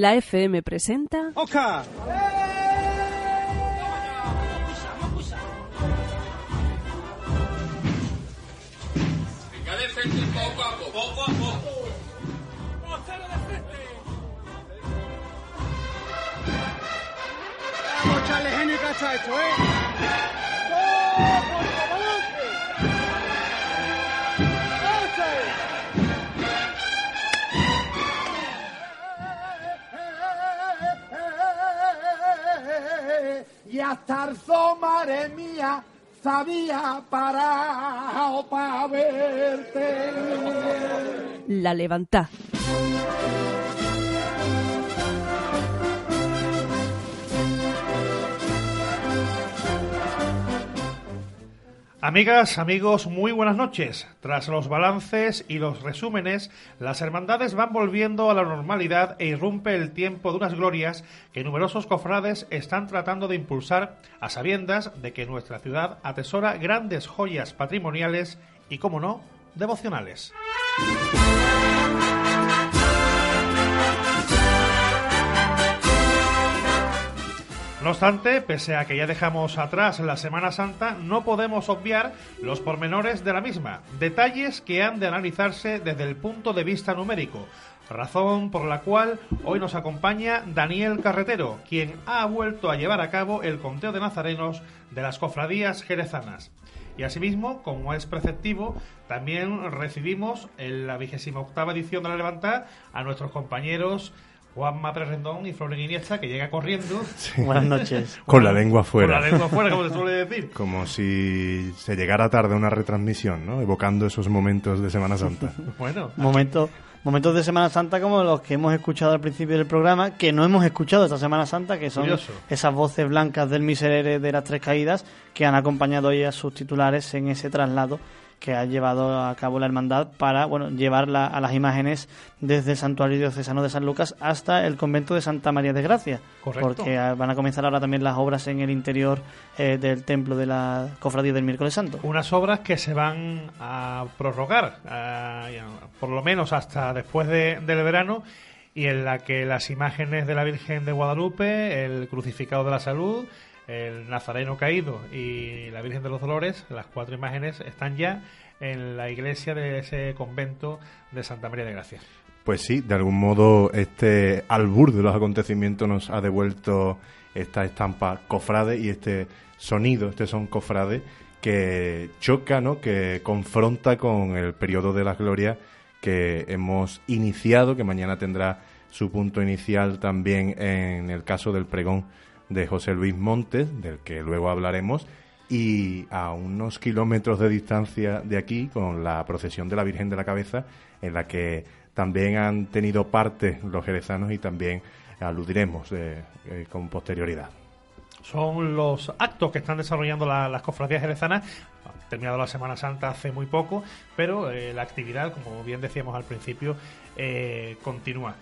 La FM presenta. ¡Oca! poco a poco. Poco a poco. Vamos a cacha a esto, ¿eh? Hasta el madre mía, sabía parado para verte. La levanta. Amigas, amigos, muy buenas noches. Tras los balances y los resúmenes, las hermandades van volviendo a la normalidad e irrumpe el tiempo de unas glorias que numerosos cofrades están tratando de impulsar a sabiendas de que nuestra ciudad atesora grandes joyas patrimoniales y, como no, devocionales. No obstante, pese a que ya dejamos atrás la Semana Santa, no podemos obviar los pormenores de la misma, detalles que han de analizarse desde el punto de vista numérico, razón por la cual hoy nos acompaña Daniel Carretero, quien ha vuelto a llevar a cabo el conteo de nazarenos de las cofradías jerezanas. Y asimismo, como es preceptivo, también recibimos en la vigésima octava edición de la Levanta a nuestros compañeros Juanma Rendón y Flores Iniesta, que llega corriendo. Buenas noches. Con la lengua fuera. Con la lengua fuera, como se suele decir. Como si se llegara tarde una retransmisión, ¿no? Evocando esos momentos de Semana Santa. bueno. Momentos momentos de Semana Santa como los que hemos escuchado al principio del programa, que no hemos escuchado esta Semana Santa, que son esas voces blancas del miserere de las tres caídas que han acompañado hoy a sus titulares en ese traslado que ha llevado a cabo la hermandad para bueno llevarla a las imágenes desde el santuario diocesano de San Lucas hasta el convento de Santa María de Gracia. Porque van a comenzar ahora también las obras en el interior eh, del templo de la Cofradía del Miércoles Santo. Unas obras que se van a prorrogar, eh, por lo menos hasta después del verano y en la que las imágenes de la Virgen de Guadalupe, el crucificado de la salud, el Nazareno caído y la Virgen de los Dolores, las cuatro imágenes están ya en la iglesia de ese convento de Santa María de Gracia. Pues sí, de algún modo este albur de los acontecimientos nos ha devuelto esta estampa cofrade y este sonido, este son cofrade que choca, ¿no? que confronta con el periodo de la gloria que hemos iniciado, que mañana tendrá su punto inicial también en el caso del pregón de José Luis Montes, del que luego hablaremos, y a unos kilómetros de distancia de aquí, con la procesión de la Virgen de la Cabeza, en la que también han tenido parte los jerezanos y también aludiremos eh, eh, con posterioridad. son los actos que están desarrollando las cofradías jerezanas. Terminado la Semana Santa hace muy poco, pero eh, la actividad, como bien decíamos al principio, continúa.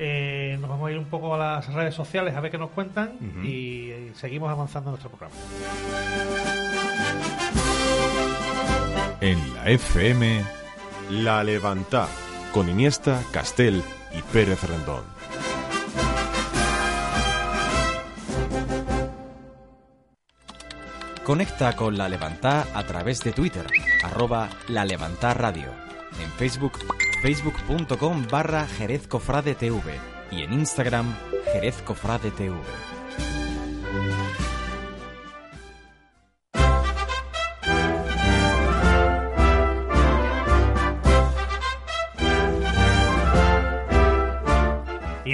Eh, nos vamos a ir un poco a las redes sociales a ver qué nos cuentan y, seguimos avanzando en nuestro programa. En la FM, La Levantá, con Iniesta, Castel y Pérez Rendón. Conecta con La Levantá a través de Twitter, arroba La Levantá Radio. En Facebook, facebook.com barra Jerez Cofrade TV y en Instagram, Jerez Cofrade TV.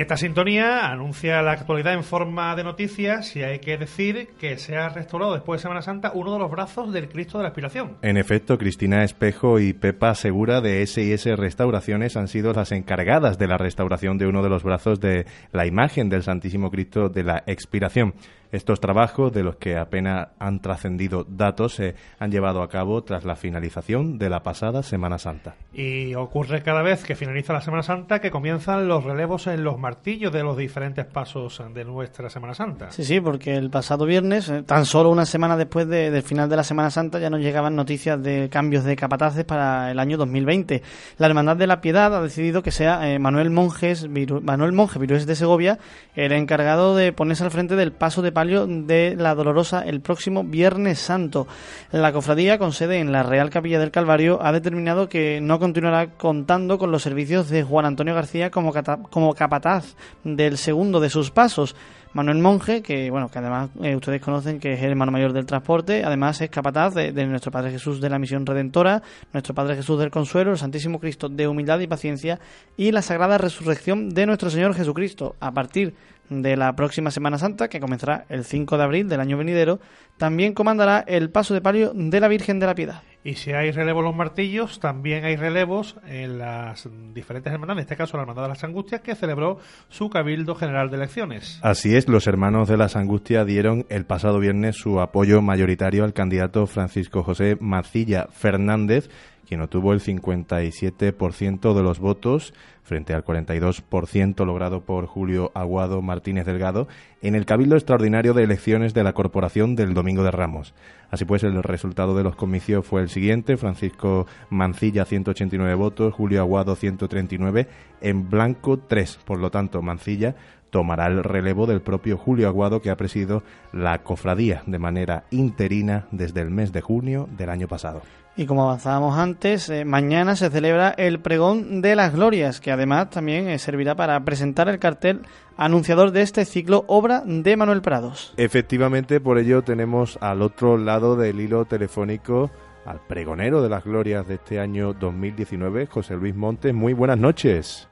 Esta sintonía anuncia la actualidad en forma de noticias y hay que decir que se ha restaurado después de Semana Santa uno de los brazos del Cristo de la Aspiración. En efecto, Cristina Espejo y Pepa Segura de S&S Restauraciones han sido las encargadas de la restauración de uno de los brazos de la imagen del Santísimo Cristo de la Expiración. Estos trabajos, de los que apenas han trascendido datos, se han llevado a cabo tras la finalización de la pasada Semana Santa. Y ocurre cada vez que finaliza la Semana Santa que comienzan los relevos en los martillos de los diferentes pasos de nuestra Semana Santa. Sí, sí, porque el pasado viernes, eh, tan solo una semana después del final de la Semana Santa, ya nos llegaban noticias de cambios de capataces para el año 2020. La Hermandad de la Piedad ha decidido que sea eh, Manuel Monjes, Manuel Monje Virués de Segovia el encargado de ponerse al frente del paso de de la Dolorosa el próximo Viernes Santo. La cofradía, con sede en la Real Capilla del Calvario, ha determinado que no continuará contando con los servicios de Juan Antonio García como, como capataz del segundo de sus pasos. Manuel Monje, que bueno, que además eh, ustedes conocen que es el hermano mayor del transporte, además es capataz de, de, nuestro Padre Jesús de la Misión Redentora, nuestro Padre Jesús del Consuelo, el Santísimo Cristo de humildad y paciencia y la Sagrada Resurrección de nuestro Señor Jesucristo. A partir de la próxima Semana Santa, que comenzará el 5 de abril del año venidero, también comandará el paso de palio de la Virgen de la Piedad. Y si hay relevo en los martillos, también hay relevos en las diferentes hermandades, en este caso la Hermandad de las Angustias, que celebró su Cabildo General de Elecciones. Así es, los hermanos de las Angustias dieron el pasado viernes su apoyo mayoritario al candidato Francisco José Macilla Fernández, quien obtuvo el 57% de los votos frente al 42% logrado por Julio Aguado Martínez Delgado en el Cabildo Extraordinario de Elecciones de la Corporación del Domingo de Ramos. Así pues, el resultado de los comicios fue el siguiente. Francisco Mancilla, 189 votos, Julio Aguado, 139, en blanco 3. Por lo tanto, Mancilla tomará el relevo del propio Julio Aguado, que ha presidido la cofradía de manera interina desde el mes de junio del año pasado. Y como avanzábamos antes, eh, mañana se celebra el pregón de las glorias, que además también eh, servirá para presentar el cartel anunciador de este ciclo, obra de Manuel Prados. Efectivamente, por ello tenemos al otro lado del hilo telefónico al pregonero de las glorias de este año 2019, José Luis Montes. Muy buenas noches.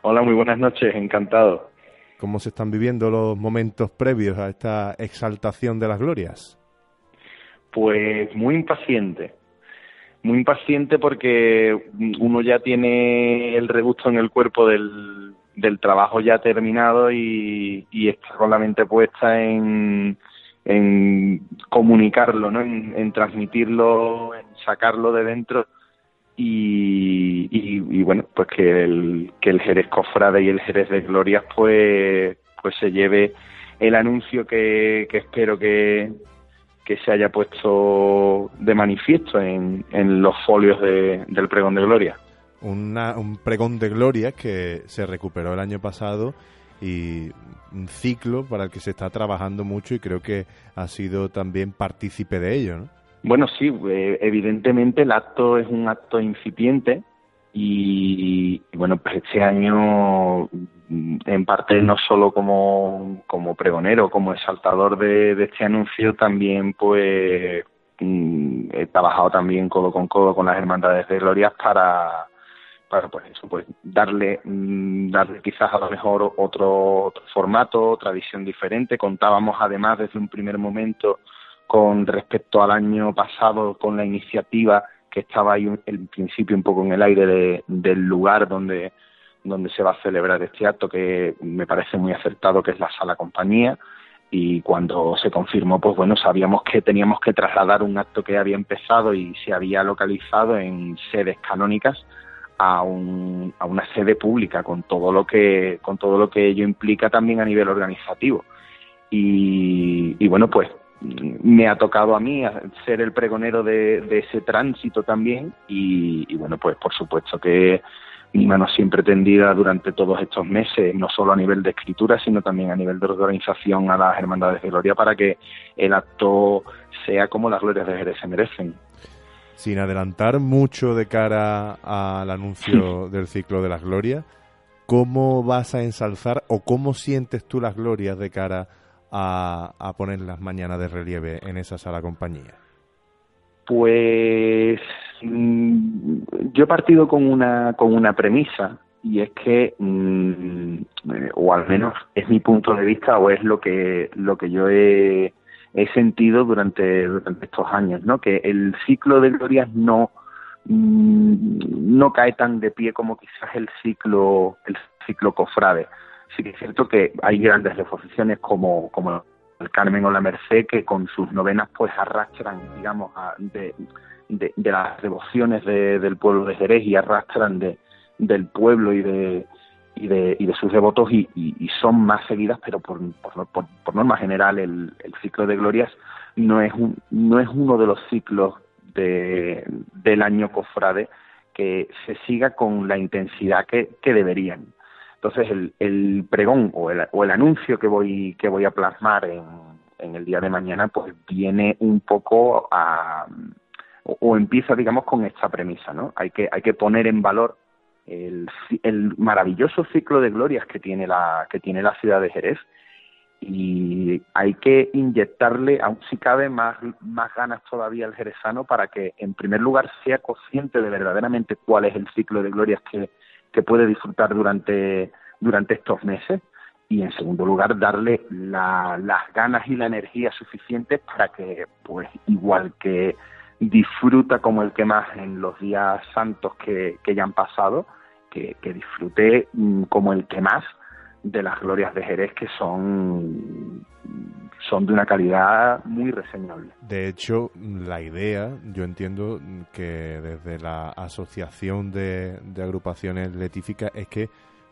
Hola, muy buenas noches, encantado. ¿Cómo se están viviendo los momentos previos a esta exaltación de las glorias? Pues muy impaciente muy impaciente porque uno ya tiene el regusto en el cuerpo del, del trabajo ya terminado y, está con la mente puesta en, en comunicarlo, ¿no? En, transmitirlo, en sacarlo de dentro y, y, bueno, pues que el, que el Jerez Cofrade y el Jerez de Glorias pues, pues se lleve el anuncio que, que espero que, que se haya puesto de manifiesto en, en los folios del pregón de gloria. un pregón de gloria que se recuperó el año pasado y un ciclo para el que se está trabajando mucho y creo que ha sido también partícipe de ello, ¿no? Bueno, sí, eh, evidentemente el acto es un acto incipiente y, bueno, pues este año en parte no solo como, como pregonero, como exaltador de, este anuncio, también pues mm, he trabajado también codo con codo con las hermandades de glorias para para pues eso pues darle mm, darle quizás a lo mejor otro, otro formato otra visión diferente. Contábamos además desde un primer momento con respecto al año pasado con la iniciativa que estaba ahí en principio un poco en el aire del lugar donde donde se va a celebrar este acto que me parece muy acertado, que es la sala compañía. y cuando se confirmó, pues bueno, sabíamos que teníamos que trasladar un acto que había empezado y se había localizado en sedes canónicas a, un, a una sede pública con todo lo que con todo lo que ello implica también a nivel organizativo y, y bueno pues me ha tocado a mí ser el pregonero de, de ese tránsito también y, y bueno pues por supuesto que mi mano siempre tendida durante todos estos meses, no solo a nivel de escritura, sino también a nivel de organización a las Hermandades de Gloria para que el acto sea como las glorias de Jerez se merecen. Sin adelantar mucho de cara al anuncio del ciclo de las glorias, ¿cómo vas a ensalzar o cómo sientes tú las glorias de cara a, a poner las mañanas de relieve en esa sala compañía? Pues mm, yo he partido con una, con una premisa y es que, mm, eh, o al menos es mi punto de vista o es lo que, lo que yo he, he sentido durante, durante estos años, ¿no? Que el ciclo de glorias no, mm, no cae tan de pie como quizás el ciclo, el ciclo cofrade. Sí que es cierto que hay grandes reposiciones como, como el Carmen o la Merced que con sus novenas pues arrastran, digamos, de, de, las devociones del pueblo de Jerez y arrastran de, del pueblo y de, y de, y de sus devotos y, son más seguidas, pero por, por, por, norma general el, el, ciclo de glorias no es, un, no es uno de los ciclos de, del año cofrade que se siga con la intensidad que, que deberían. Entonces el, el pregón o el, o el, anuncio que voy, que voy a plasmar en, el día de mañana pues viene un poco a o, empieza digamos con esta premisa, ¿no? Hay que, hay que poner en valor el, el maravilloso ciclo de glorias que tiene la, que tiene la ciudad de Jerez y hay que inyectarle, aún si cabe, más, más ganas todavía al jerezano para que, en primer lugar, sea consciente de verdaderamente cuál es el ciclo de glorias que, que puede disfrutar durante, durante estos meses. Y en segundo lugar darle las ganas y la energía suficientes para que pues igual que disfruta como el que más en los días santos que, que ya han pasado que, que disfrute mm, como el que más de las glorias de Jerez que son son de una calidad muy reseñable. De hecho, la idea, yo entiendo que desde la Asociación de, Agrupaciones Letíficas es que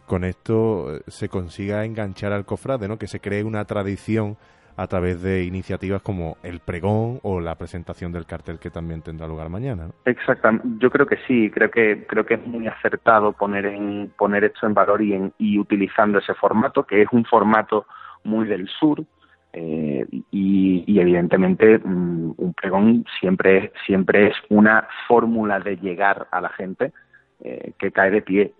con esto se consiga enganchar al cofrade, ¿no? Que se cree una tradición a través de iniciativas como el pregón o la presentación del cartel que también tendrá lugar mañana. Exactamente, yo creo que sí, creo que creo que es muy acertado poner en poner esto en valor y, en, y utilizando ese formato que es un formato muy del sur, eh, y, evidentemente mm, un pregón siempre, siempre es una fórmula de llegar a la gente eh, que cae de pie,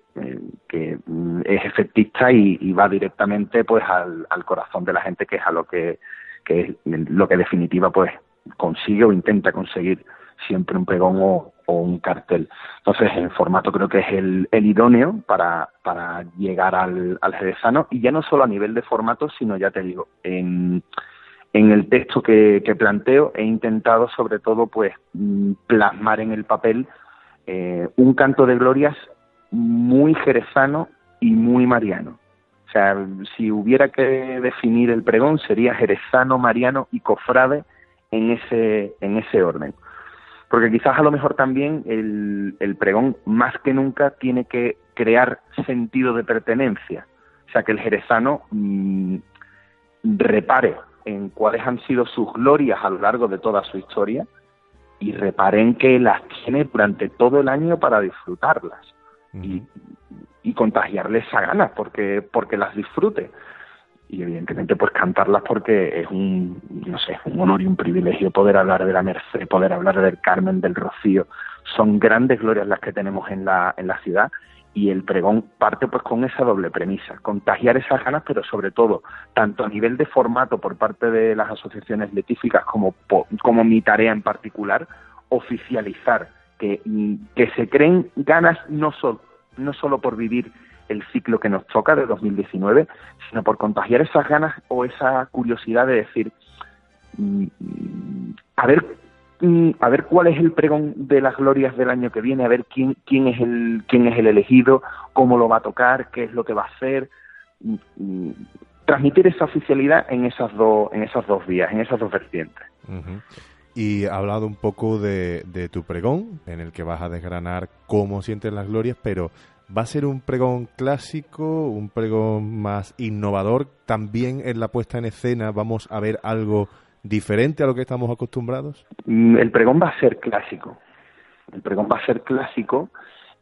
que mm, es efectista y, va directamente pues al, corazón de la gente, que es a lo que, que es lo que definitiva pues consigue o intenta conseguir siempre un pregón o, un cartel. Entonces, el formato creo que es el, idóneo para, para llegar al, al jerezano y ya no solo a nivel de formato, sino ya te digo, en, en el texto que, que planteo he intentado sobre todo pues mm, plasmar en el papel eh, un canto de glorias muy jerezano y muy mariano. O sea, si hubiera que definir el pregón sería jerezano, mariano y cofrade en ese, en ese orden. Porque quizás a lo mejor también el, el pregón más que nunca tiene que crear sentido de pertenencia, o sea que el jerezano mm, repare en cuáles han sido sus glorias a lo largo de toda su historia y reparen que las tiene durante todo el año para disfrutarlas y, y contagiarles esa ganas porque, porque las disfrute. Y evidentemente pues cantarlas porque es un no sé un honor y un privilegio poder hablar de la Merced poder hablar del Carmen del Rocío. Son grandes glorias las que tenemos en la en la ciudad. Y el pregón parte pues con esa doble premisa contagiar esas ganas pero sobre todo tanto a nivel de formato por parte de las asociaciones letíficas como como mi tarea en particular oficializar que, que se creen ganas no solo no solo por vivir el ciclo que nos toca de 2019, sino por contagiar esas ganas o esa curiosidad de decir, mm, a ver mm, a ver cuál es el pregón de las glorias del año que viene, a ver quién, quién, es el, quién es el elegido, cómo lo va a tocar, qué es lo que va a hacer, mm, transmitir esa oficialidad en esas dos, en esas dos vías, en esas dos vertientes. Y ha hablado un poco de, de, tu pregón, en el que vas a desgranar cómo sientes las glorias, pero ¿va a ser un pregón clásico, un pregón más innovador? ¿También en la puesta en escena vamos a ver algo diferente a lo que estamos acostumbrados? Mm, el pregón va a ser clásico. El pregón va a ser clásico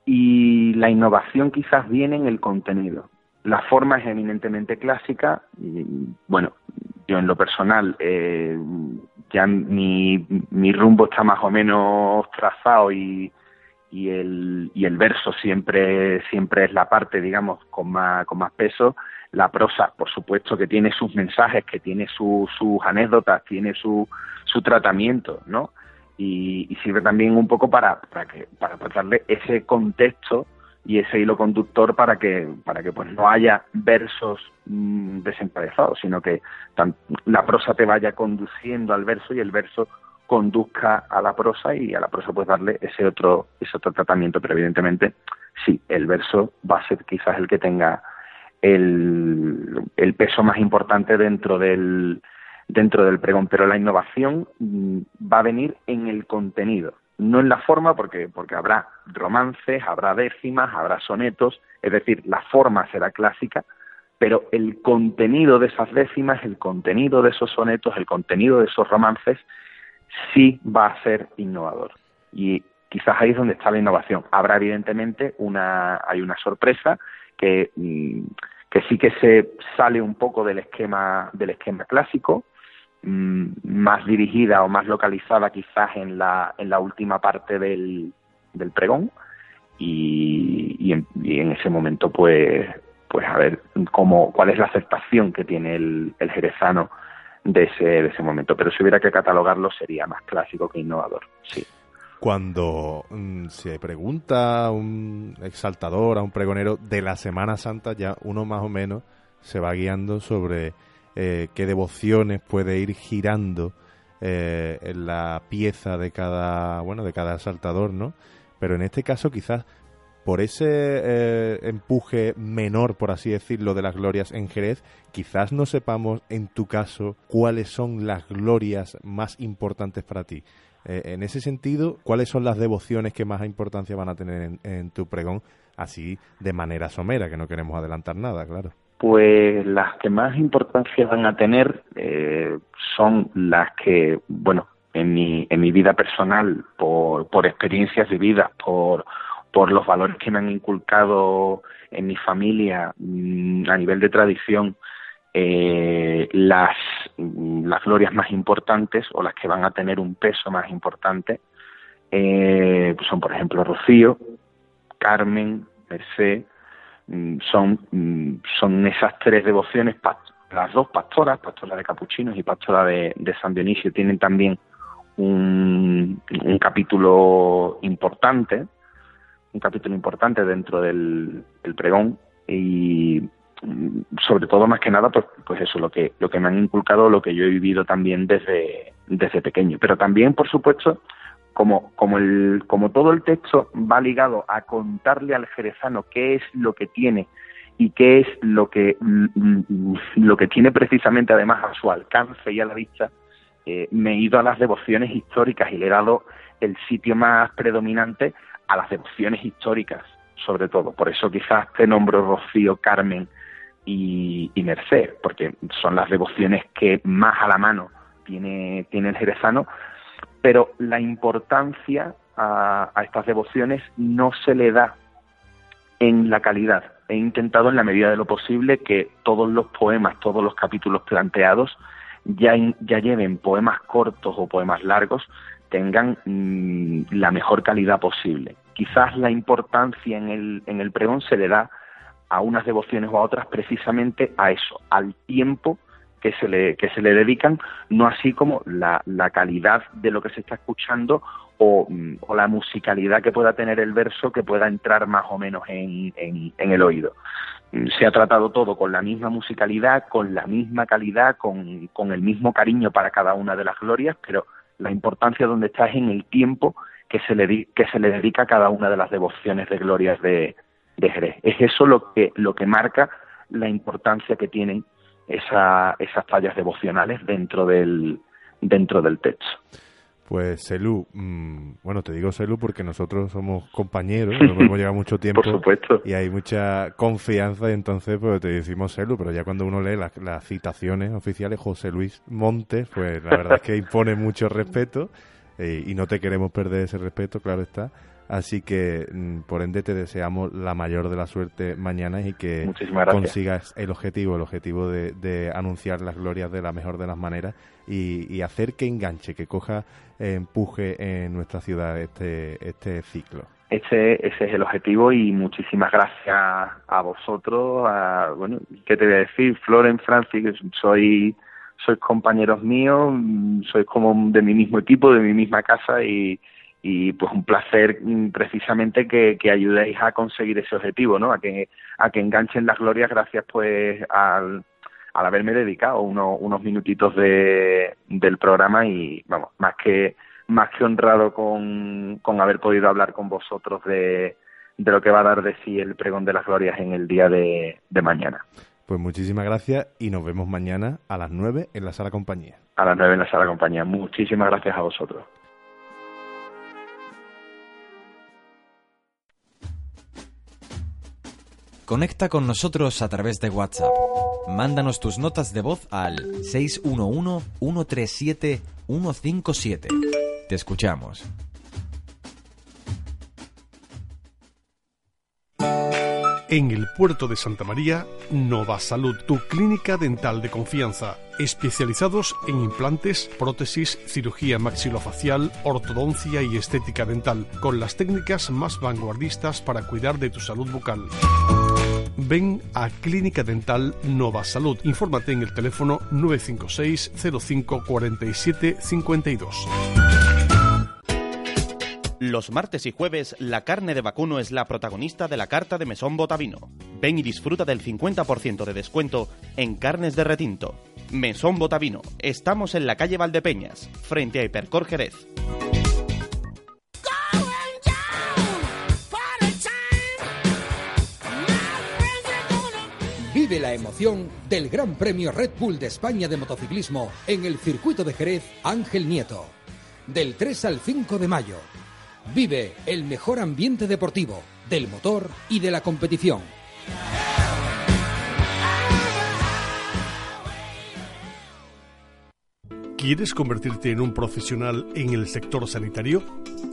y la innovación quizás viene en el contenido. La forma es eminentemente clásica. Bueno, yo en lo personal eh, ya mi, mi rumbo está más o menos trazado y, y el, y el verso siempre, siempre es la parte, digamos, con más, con más peso. La prosa, por supuesto, que tiene sus mensajes, que tiene sus anécdotas, tiene su, su tratamiento, ¿no? Y, y, sirve también un poco para, para, que, para darle ese contexto y ese hilo conductor para que para que pues no haya versos mmm, sino que la prosa te vaya conduciendo al verso y el verso conduzca a la prosa y a la prosa pues darle ese otro ese otro tratamiento. Pero evidentemente sí el verso va a ser quizás el que tenga el, el peso más importante dentro del dentro del pregón. Pero la innovación mm, va a venir en el contenido no en la forma, porque, porque habrá romances, habrá décimas, habrá sonetos, es decir, la forma será clásica, pero el contenido de esas décimas, el contenido de esos sonetos, el contenido de esos romances, sí va a ser innovador. Y quizás ahí es donde está la innovación. Habrá evidentemente una, hay una sorpresa que, mm, que sí que se sale un poco del esquema, del esquema clásico, más dirigida o más localizada quizás en la, en la última parte del, del pregón. Y, y, en, ese momento pues pues a ver cómo cuál es la aceptación que tiene el, el jerezano de ese, de ese momento. Pero si hubiera que catalogarlo sería más clásico que innovador sí. Cuando mm, se pregunta a un exaltador, a un pregonero de la Semana Santa, ya uno más o menos se va guiando sobre eh, qué devociones puede ir girando eh, en la pieza de cada, bueno, de cada saltador, ¿no? Pero en este caso quizás por ese eh, empuje menor, por así decirlo, de las glorias en Jerez, quizás no sepamos en tu caso cuáles son las glorias más importantes para ti. en ese sentido, ¿cuáles son las devociones que más importancia van a tener en tu pregón? Así de manera somera, que no queremos adelantar nada, claro. Pues las que más importancia van a tener eh, son las que, bueno, en mi, en mi vida personal, por, por experiencias vividas, por, por los valores que me han inculcado en mi familia mm, a nivel de tradición, eh, las, las glorias más importantes o las que van a tener un peso más importante eh, son, por ejemplo, Rocío, Carmen, Merced, Mm, son, mm, son esas tres devociones, las dos pastoras, pastora de capuchinos y pastora de, San Dionisio, tienen también un, un, capítulo importante, un capítulo importante dentro del, pregón y mm, sobre todo más que nada pues, pues eso lo que lo que me han inculcado lo que yo he vivido también desde desde pequeño. Pero también por supuesto como, como, el, como todo el texto va ligado a contarle al jerezano qué es lo que tiene y qué es lo que, lo que tiene precisamente además a su alcance y a la vista, eh, me he ido a las devociones históricas y le he dado el sitio más predominante a las devociones históricas, sobre todo. Por eso quizás te nombro Rocío, Carmen y, y Merced, porque son las devociones que más a la mano tiene, tiene el jerezano, pero la importancia a, estas devociones no se le da en la calidad. He intentado en la medida de lo posible que todos los poemas, todos los capítulos planteados ya, lleven poemas cortos o poemas largos, tengan mm, la mejor calidad posible. Quizás la importancia en el, en el pregón se le da a unas devociones o a otras precisamente a eso, al tiempo que se le, que se le dedican, no así como la, la calidad de lo que se está escuchando o, o, la musicalidad que pueda tener el verso que pueda entrar más o menos en, en, el oído. Se ha tratado todo con la misma musicalidad, con la misma calidad, con, con el mismo cariño para cada una de las glorias, pero la importancia donde está es en el tiempo que se le, que se le dedica a cada una de las devociones de glorias de, de Jerez. Es eso lo que, lo que marca la importancia que tienen esa, esas tallas devocionales dentro del, dentro del texto. Pues Celu, mm, bueno, te digo Celu porque nosotros somos compañeros, nos hemos llevado mucho tiempo y hay mucha confianza y entonces pues te decimos Celu, pero ya cuando uno lee las, las citaciones oficiales, José Luis Montes, pues la verdad es que impone mucho respeto eh, y no te queremos perder ese respeto, claro está. Así que, mm, por ende, te deseamos la mayor de la suerte mañana y que consigas el objetivo, el objetivo de, anunciar las glorias de la mejor de las maneras y, hacer que enganche, que coja empuje en nuestra ciudad este, este ciclo. Ese, ese es el objetivo y muchísimas gracias a vosotros. A, bueno, ¿qué te voy a decir? Floren, Francis, soy sois compañeros míos, sois como de mi mismo equipo, de mi misma casa y, y pues un placer mm, precisamente que, que, ayudéis a conseguir ese objetivo, ¿no? A que, a que enganchen las glorias gracias pues al, al haberme dedicado unos minutitos de, del programa y vamos, más que más que honrado con, con haber podido hablar con vosotros de, de lo que va a dar de sí el pregón de las glorias en el día de, de mañana. Pues muchísimas gracias y nos vemos mañana a las 9 en la sala compañía. A las 9 en la sala compañía. Muchísimas gracias a vosotros. Conecta con nosotros a través de WhatsApp. Mándanos tus notas de voz al 611-137-157. Te escuchamos. En el puerto de Santa María, Nova Salud, tu clínica dental de confianza especializados en implantes, prótesis, cirugía maxilofacial, ortodoncia y estética dental, con las técnicas más vanguardistas para cuidar de tu salud bucal. Ven a Clínica Dental Nova Salud. Infórmate en el teléfono 956 05 47 52. Los martes y jueves, la carne de vacuno es la protagonista de la carta de Mesón Botavino. Ven y disfruta del 50% de descuento en carnes de retinto. Mesón Botavino. Estamos en la calle Valdepeñas, frente a Hipercor Jerez. Vive la emoción del Gran Premio Red Bull de España de motociclismo en el circuito de Jerez Ángel Nieto. Del 3 al 5 de mayo. Vive el mejor ambiente deportivo, del motor y de la competición. ¿Quieres convertirte en un profesional en el sector sanitario?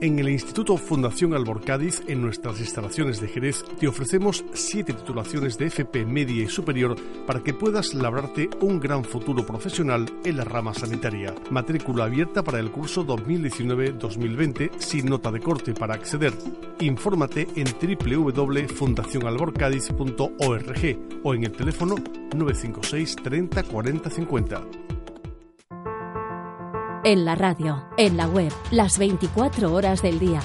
En el Instituto Fundación Albor Cádiz, en nuestras instalaciones de Jerez, te ofrecemos siete titulaciones de FP media y superior para que puedas labrarte un gran futuro profesional en la rama sanitaria. Matrícula abierta para el curso 2019-2020 sin nota de corte para acceder. Infórmate en www.fundacionalborcádiz.org o en el teléfono 956 30 40 50 en la radio, en la web, las 24 horas del día.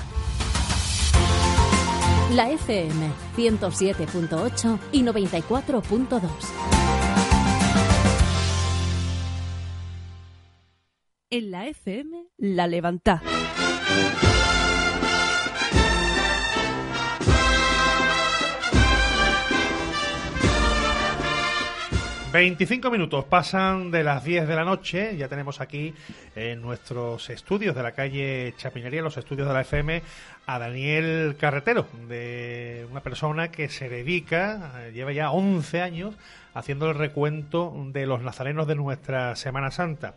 La FM 107.8 y 94.2. En la FM, la levanta. 25 minutos pasan de las 10 de la noche. Ya tenemos aquí en nuestros estudios de la calle Chapinería, los estudios de la FM, a Daniel Carretero, de una persona que se dedica, eh, lleva ya 11 años, haciendo el recuento de los nazarenos de nuestra Semana Santa.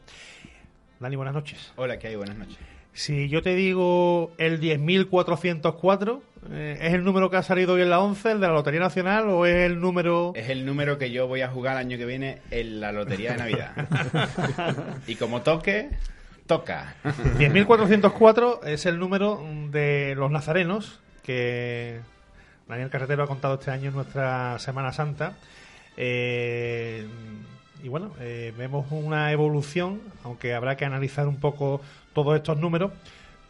Dani, buenas noches. Hola, ¿qué hay? Buenas noches. Si yo te digo el 10.404, eh, ¿es el número que ha salido hoy en la 11, el de la Lotería Nacional, o es el número...? Es el número que yo voy a jugar el año que viene en la Lotería de Navidad. y como toque, toca. 10.404 es el número de los nazarenos que Daniel Carretero ha contado este año en nuestra Semana Santa. Eh, y bueno, eh, vemos una evolución, aunque habrá que analizar un poco todos estos números.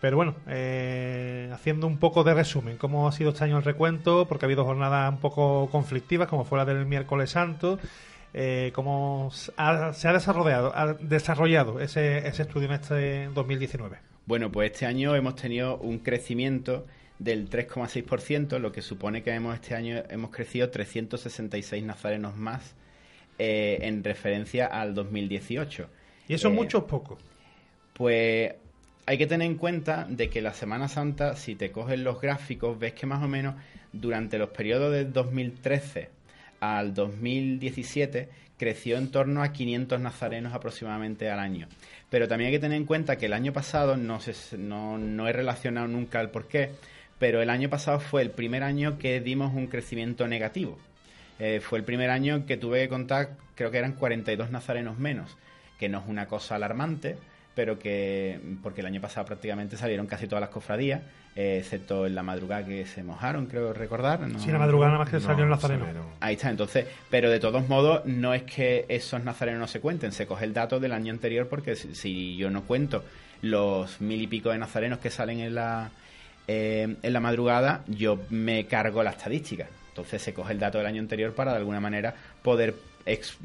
Pero bueno, eh, haciendo un poco de resumen, cómo ha sido este año el recuento, porque ha habido jornadas un poco conflictivas, como fue la del miércoles santo, eh, cómo se ha desarrollado, ha desarrollado ese, ese estudio en este 2019. Bueno, pues este año hemos tenido un crecimiento del 3,6%, lo que supone que hemos este año hemos crecido 366 nazarenos más eh, en referencia al 2018. ¿Y eso Eh, mucho o poco? Pues hay que tener en cuenta de que la Semana Santa, si te coges los gráficos, ves que más o menos durante los periodos del 2013 al 2017 creció en torno a 500 nazarenos aproximadamente al año. Pero también hay que tener en cuenta que el año pasado, no, he relacionado nunca el por qué, pero el año pasado fue el primer año que dimos un crecimiento negativo. Eh, fue el primer año que tuve que contar, creo que eran 42 nazarenos menos, que no es una cosa alarmante, pero que, porque el año pasado prácticamente salieron casi todas las cofradías, eh, excepto en la madrugada que se mojaron, creo recordar. ¿no? Sí, la madrugada nada más que salió el nazareno. Ahí está, entonces, pero de todos modos, no es que esos nazarenos no se cuenten, se coge el dato del año anterior, porque si, si yo no cuento los mil y pico de nazarenos que salen en la, eh, en la madrugada, yo me cargo la estadística. Entonces se coge el dato del año anterior para de alguna manera poder, ex-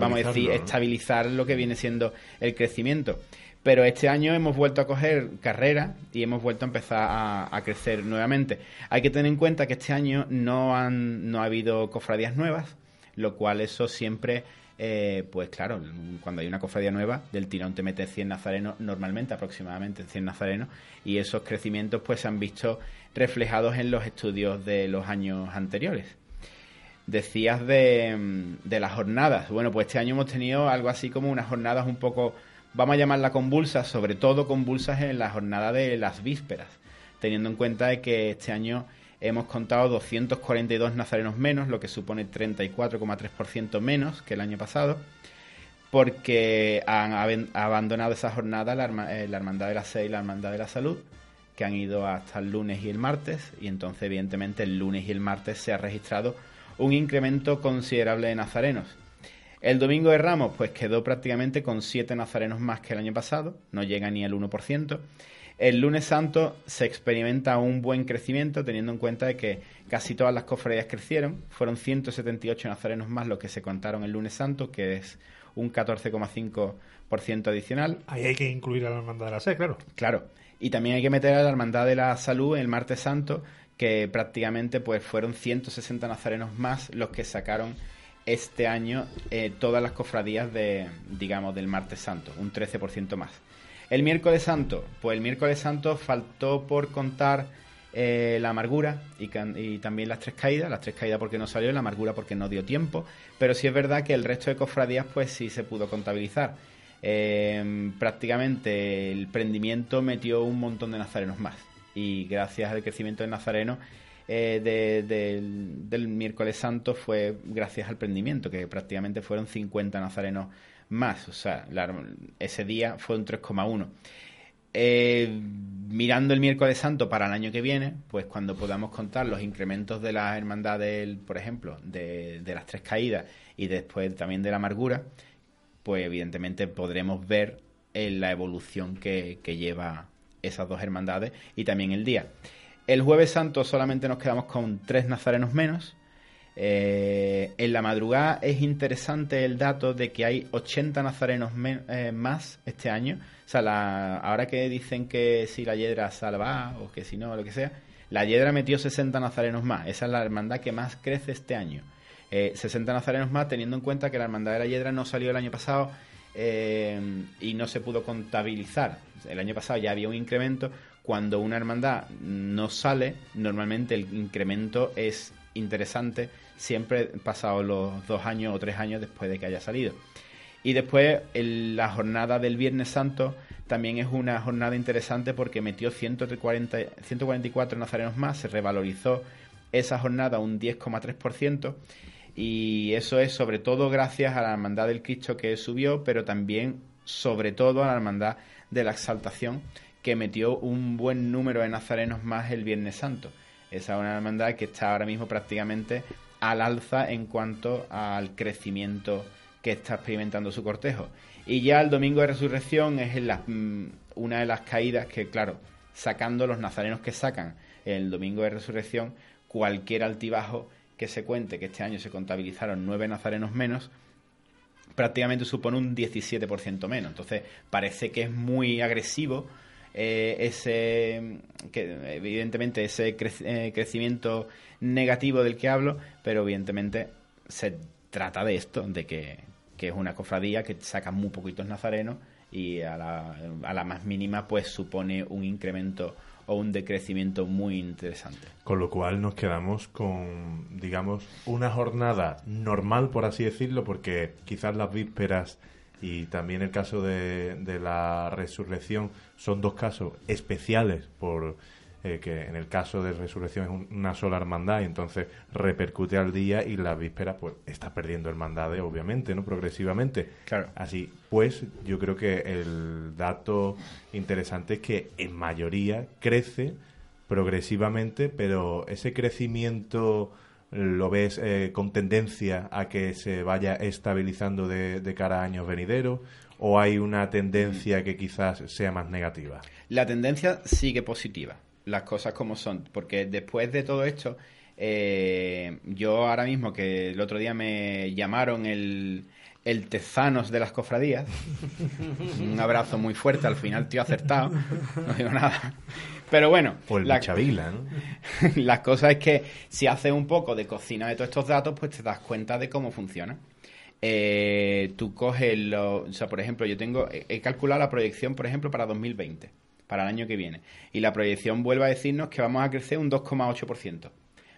vamos a decir, estabilizar lo que viene siendo el crecimiento. Pero este año hemos vuelto a coger carrera y hemos vuelto a empezar a, a crecer nuevamente. Hay que tener en cuenta que este año no, han, no ha habido cofradías nuevas, lo cual eso siempre, eh, pues claro, cuando hay una cofradía nueva, del tirón te metes 100 nazarenos, normalmente aproximadamente 100 nazarenos, y esos crecimientos pues se han visto reflejados en los estudios de los años anteriores. Decías de, de las jornadas. Bueno, pues este año hemos tenido algo así como unas jornadas un poco, vamos a llamarla convulsas, sobre todo convulsas en la jornada de las vísperas, teniendo en cuenta de que este año hemos contado 242 nazarenos menos, lo que supone 34,3% menos que el año pasado, porque han abandonado esa jornada la, eh, la Hermandad de la Fe y la Hermandad de la Salud, que han ido hasta el lunes y el martes, y entonces evidentemente el lunes y el martes se ha registrado un incremento considerable de nazarenos. El domingo de Ramos, pues quedó prácticamente con 7 nazarenos más que el año pasado, no llega ni al 1%. El lunes santo se experimenta un buen crecimiento, teniendo en cuenta de que casi todas las cofradías crecieron. Fueron 178 nazarenos más los que se contaron el lunes santo, que es un 14,5% adicional. Ahí hay que incluir a la hermandad de la SE, claro. Claro. Y también hay que meter a la Hermandad de la Salud el martes santo, que prácticamente pues fueron 160 nazarenos más los que sacaron este año eh, todas las cofradías de, digamos, del martes santo, un 13% más. El miércoles santo, pues el miércoles santo faltó por contar eh, la amargura y, también las tres caídas, las tres caídas porque no salió, la amargura porque no dio tiempo, pero sí es verdad que el resto de cofradías pues sí se pudo contabilizar. Eh, prácticamente el prendimiento metió un montón de nazarenos más y gracias al crecimiento del nazareno eh, de- del, miércoles santo fue gracias al prendimiento, que prácticamente fueron 50 nazarenos más, o sea, la- ese día fue un 3,1. Eh, mirando el miércoles santo para el año que viene, pues cuando podamos contar los incrementos de las hermandades, por ejemplo, de, las tres caídas y después también de la amargura, pues evidentemente podremos ver eh, la evolución que lleva esas dos hermandades y también el día. El jueves santo solamente nos quedamos con tres nazarenos menos. Eh, en la madrugada es interesante el dato de que hay 80 nazarenos eh, más este año. O sea, ahora que dicen que si la Yedra salva o que si no, lo que sea, la Yedra metió 60 nazarenos más. Esa es la hermandad que más crece este año. Eh, 60 nazarenos más, teniendo en cuenta que la hermandad de la Yedra no salió el año pasado eh, y no se pudo contabilizar. El año pasado ya había un incremento. Cuando una hermandad no sale, normalmente el incremento es interesante siempre pasados los dos años o tres años después de que haya salido. Y después la jornada del Viernes Santo también es una jornada interesante porque metió 140, 144 nazarenos más, se revalorizó esa jornada un 10,3% y eso es sobre todo gracias a la Hermandad del Cristo que subió, pero también sobre todo a la Hermandad de la Exaltación que metió un buen número de nazarenos más el Viernes Santo. Esa es una hermandad que está ahora mismo prácticamente al alza en cuanto al crecimiento que está experimentando su cortejo. Y ya el domingo de resurrección es en mm, una de las caídas que, claro, sacando los nazarenos que sacan el domingo de resurrección, cualquier altibajo que se cuente, que este año se contabilizaron nueve nazarenos menos, prácticamente supone un 17% menos. Entonces parece que es muy agresivo eh, ese, que evidentemente ese cre- eh, crecimiento negativo del que hablo, pero evidentemente se trata de esto, de que, que es una cofradía que saca muy poquitos nazarenos y a la, a la más mínima pues supone un incremento o un decrecimiento muy interesante. Con lo cual nos quedamos con, digamos, una jornada normal, por así decirlo, porque quizás las vísperas y también el caso de, de la resurrección son dos casos especiales por eh, que en el caso de resurrección es una sola hermandad y entonces repercute al día y la víspera pues está perdiendo hermandades obviamente no progresivamente. Claro. Así pues yo creo que el dato interesante es que en mayoría crece progresivamente pero ese crecimiento lo ves eh, con tendencia a que se vaya estabilizando de, de cara a años venideros o hay una tendencia que quizás sea más negativa la tendencia sigue positiva las cosas como son. Porque después de todo esto, eh, yo ahora mismo, que el otro día me llamaron el, el Tezanos de las cofradías, un abrazo muy fuerte, al final tío acertado, no digo nada. Pero bueno, la, chavila, ¿no? las cosas es que si haces un poco de cocina de todos estos datos, pues te das cuenta de cómo funciona. Eh, tú coges, lo, o sea, por ejemplo, yo tengo, he calculado la proyección, por ejemplo, para 2020 para el año que viene. Y la proyección vuelve a decirnos que vamos a crecer un 2,8%.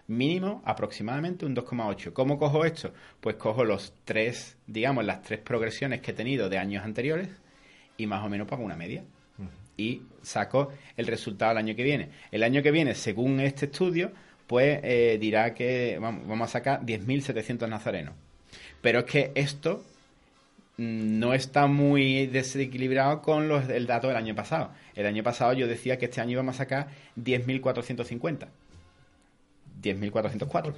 Mínimo aproximadamente un 2,8%. ¿Cómo cojo esto? Pues cojo los tres, digamos, las tres progresiones que he tenido de años anteriores y más o menos pago una media. Y saco el resultado del año que viene. El año que viene, según este estudio, pues eh, dirá que vamos, vamos a sacar 10.700 nazarenos. Pero es que esto no está muy desequilibrado con los, el dato del año pasado. El año pasado yo decía que este año íbamos a sacar 10.450. 10.404.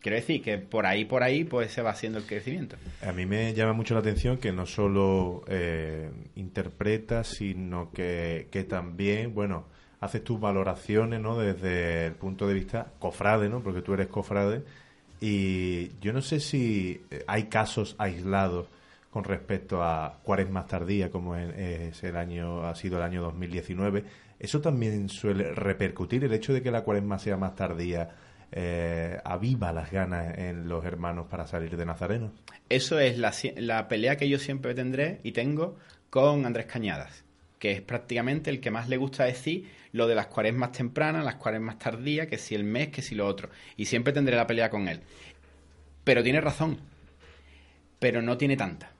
Quiero decir que por ahí, por ahí, pues se va haciendo el crecimiento. A mí me llama mucho la atención que no solo eh, interpretas, sino que, que también, bueno, haces tus valoraciones, ¿no? Desde el punto de vista cofrade, ¿no? Porque tú eres cofrade. Y yo no sé si hay casos aislados con respecto a más tardía, como es el año, ha sido el año 2019. ¿Eso también suele repercutir? ¿El hecho de que la cuaresma sea más tardía eh, aviva las ganas en los hermanos para salir de Nazareno? Eso es la, la pelea que yo siempre tendré y tengo con Andrés Cañadas, que es prácticamente el que más le gusta decir lo de las cuaresmas tempranas, las cuaresmas tardías, que si el mes, que si lo otro. Y siempre tendré la pelea con él. Pero tiene razón, pero no tiene tanta.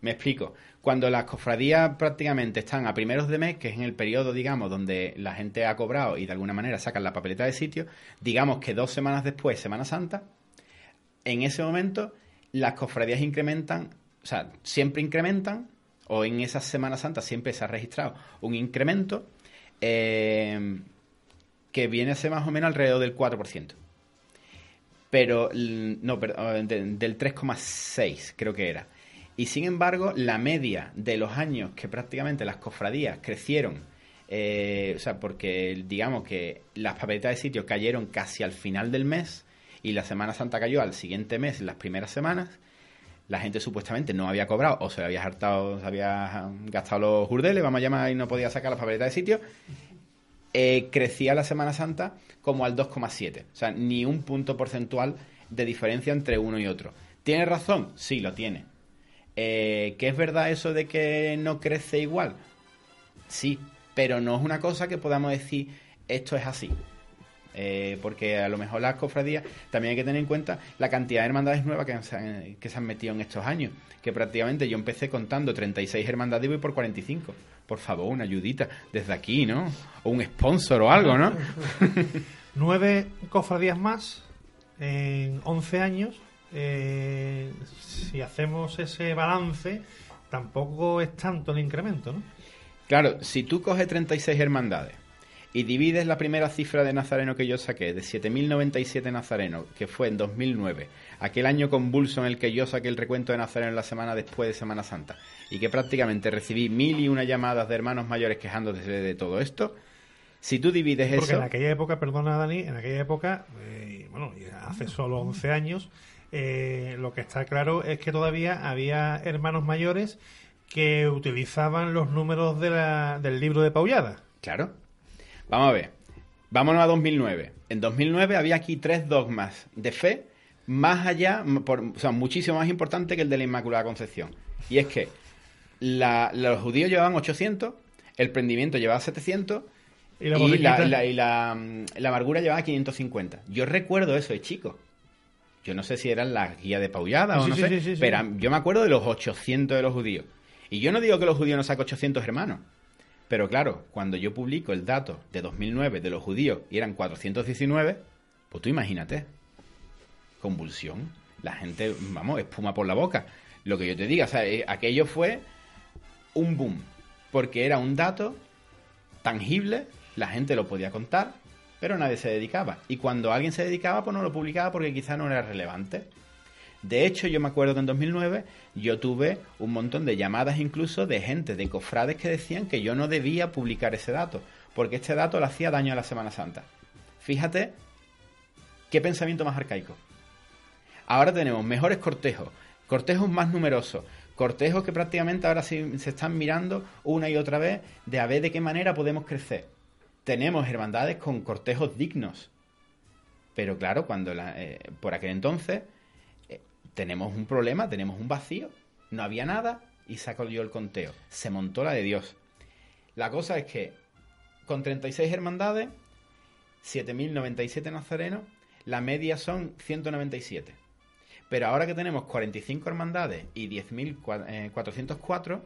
Me explico. Cuando las cofradías prácticamente están a primeros de mes, que es en el periodo, digamos, donde la gente ha cobrado y de alguna manera sacan la papeleta de sitio, digamos que dos semanas después, Semana Santa, en ese momento las cofradías incrementan, o sea, siempre incrementan, o en esa Semana Santa siempre se ha registrado un incremento eh, que viene a ser más o menos alrededor del 4%. Pero, no, perdón, del 3,6 creo que era. Y sin embargo, la media de los años que prácticamente las cofradías crecieron, eh, o sea, porque digamos que las papeletas de sitio cayeron casi al final del mes y la Semana Santa cayó al siguiente mes, las primeras semanas, la gente supuestamente no había cobrado o se había hartado, se había gastado los jurdeles, vamos a llamar, y no podía sacar las papeletas de sitio, eh, crecía la Semana Santa como al 2,7. O sea, ni un punto porcentual de diferencia entre uno y otro. ¿Tiene razón? Sí, lo tiene eh, ¿Que es verdad eso de que no crece igual? Sí, pero no es una cosa que podamos decir esto es así. Eh, porque a lo mejor las cofradías también hay que tener en cuenta la cantidad de hermandades nuevas que han, que se han metido en estos años. Que prácticamente yo empecé contando 36 hermandades y voy por 45. Por favor, una ayudita desde aquí, ¿no? O un sponsor o algo, ¿no? Nueve cofradías más en 11 años eh, si hacemos ese balance, tampoco es tanto el incremento, ¿no? Claro, si tú coges 36 hermandades y divides la primera cifra de Nazareno que yo saqué, de 7.097 Nazarenos, que fue en 2009, aquel año convulso en el que yo saqué el recuento de Nazareno la semana después de Semana Santa, y que prácticamente recibí mil y una llamadas de hermanos mayores quejándose de todo esto, si tú divides eso... Porque en aquella época, perdona Dani, en aquella época, eh, bueno, hace solo 11 años, eh, lo que está claro es que todavía había hermanos mayores que utilizaban los números de la, del libro de Paullada. Claro. Vamos a ver. Vámonos a 2009. En 2009 había aquí tres dogmas de fe más allá, por, o sea, muchísimo más importante que el de la Inmaculada Concepción. Y es que la, los judíos llevaban 800, el prendimiento llevaba 700 y la, y la, la, amargura llevaba 550. Yo recuerdo eso de chico. Yo no sé si eran las guías de Paullada o no sé, pero yo me acuerdo de los 800 de los judíos. Y yo no digo que los judíos no saquen 800 hermanos. Pero claro, cuando yo publico el dato de 2009 de los judíos y eran 419, pues tú imagínate. Convulsión. La gente, vamos, espuma por la boca. Lo que yo te diga, o sea, eh, aquello fue un boom. Porque era un dato tangible, la gente lo podía contar, pero nadie se dedicaba. Y cuando alguien se dedicaba, pues no lo publicaba porque quizá no era relevante. De hecho, yo me acuerdo que en 2009 yo tuve un montón de llamadas incluso de gente, de cofrades que decían que yo no debía publicar ese dato, porque este dato le hacía daño a la Semana Santa. Fíjate qué pensamiento más arcaico. Ahora tenemos mejores cortejos, cortejos más numerosos, cortejos que prácticamente ahora se, se están mirando una y otra vez de a ver de qué manera podemos crecer. Tenemos hermandades con cortejos dignos. Pero claro, cuando eh, por aquel entonces tenemos un problema, tenemos un vacío, no había nada y saco yo el conteo. Se montó la de Dios. La cosa es que con 36 hermandades, 7.097 nazarenos, la media son 197. Pero ahora que tenemos 45 hermandades y 10.404,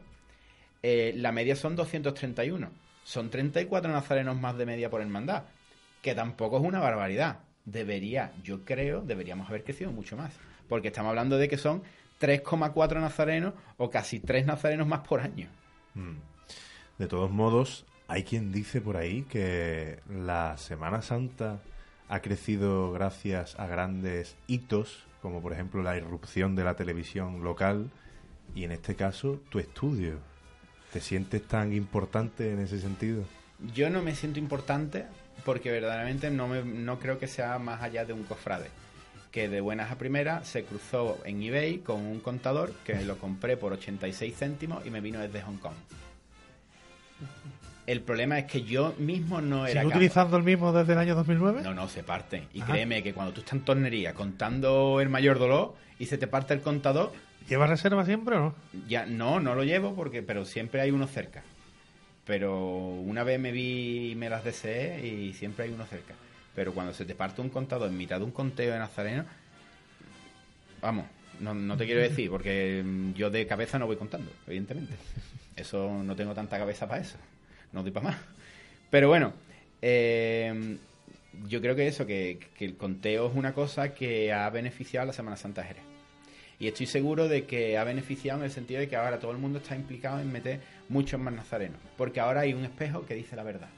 eh, la media son 231. Son 34 nazarenos más de media por hermandad, que tampoco es una barbaridad. Debería, yo creo, deberíamos haber crecido mucho más porque estamos hablando de que son 3,4 nazarenos o casi 3 nazarenos más por año. Mm. De todos modos, hay quien dice por ahí que la Semana Santa ha crecido gracias a grandes hitos, como por ejemplo la irrupción de la televisión local y en este caso tu estudio. ¿Te sientes tan importante en ese sentido? Yo no me siento importante porque verdaderamente no, no creo que sea más allá de un cofrade que de buenas a primeras se cruzó en eBay con un contador que lo compré por 86 céntimos y me vino desde Hong Kong. El problema es que yo mismo no era. ¿Sigue utilizando el mismo desde el año 2009? No, no, se parte. Y créeme que cuando tú estás en tornería contando el mayor dolor y se te parte el contador. ¿Llevas reserva siempre o no? Ya, no, no lo llevo porque, pero siempre hay uno cerca. Pero una vez me vi y me las deseé y siempre hay uno cerca. Pero cuando se te parte un contador en mitad de un conteo de Nazareno, vamos, no, te quiero decir, porque yo de cabeza no voy contando, evidentemente. Eso no tengo tanta cabeza para eso. No doy para más. Pero bueno, eh, yo creo que eso, que, el conteo es una cosa que ha beneficiado a la Semana Santa Jerez. Y estoy seguro de que ha beneficiado en el sentido de que ahora todo el mundo está implicado en meter muchos más nazarenos. Porque ahora hay un espejo que dice la verdad.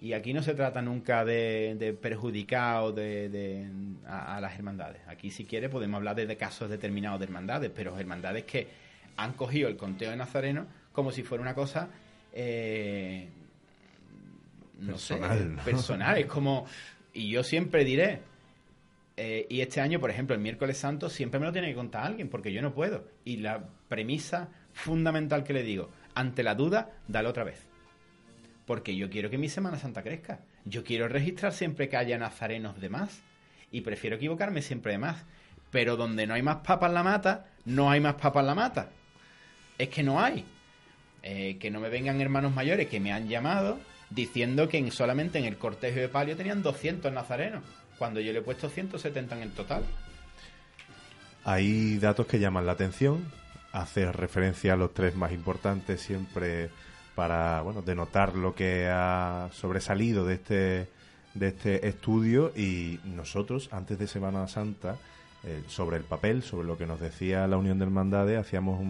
Y aquí no se trata nunca de, perjudicar de, a, las hermandades. Aquí, si quiere, podemos hablar de, casos determinados de hermandades, pero hermandades que han cogido el conteo de Nazareno como si fuera una cosa. Eh, no personal, sé, personal. Es como. Y yo siempre diré. Eh, y este año, por ejemplo, el miércoles santo, siempre me lo tiene que contar alguien, porque yo no puedo. Y la premisa fundamental que le digo, ante la duda, dale otra vez porque yo quiero que mi Semana Santa crezca. Yo quiero registrar siempre que haya nazarenos de más y prefiero equivocarme siempre de más. Pero donde no hay más papas en la mata, no hay más papas en la mata. Es que no hay. Eh, que no me vengan hermanos mayores que me han llamado diciendo que solamente en el cortejo de palio tenían 200 nazarenos, cuando yo le he puesto 170 en el total. Hay datos que llaman la atención. Hace referencia a los tres más importantes siempre para bueno denotar lo que ha sobresalido de este de este estudio y nosotros antes de Semana Santa eh, sobre el papel sobre lo que nos decía la Unión de Hermandades hacíamos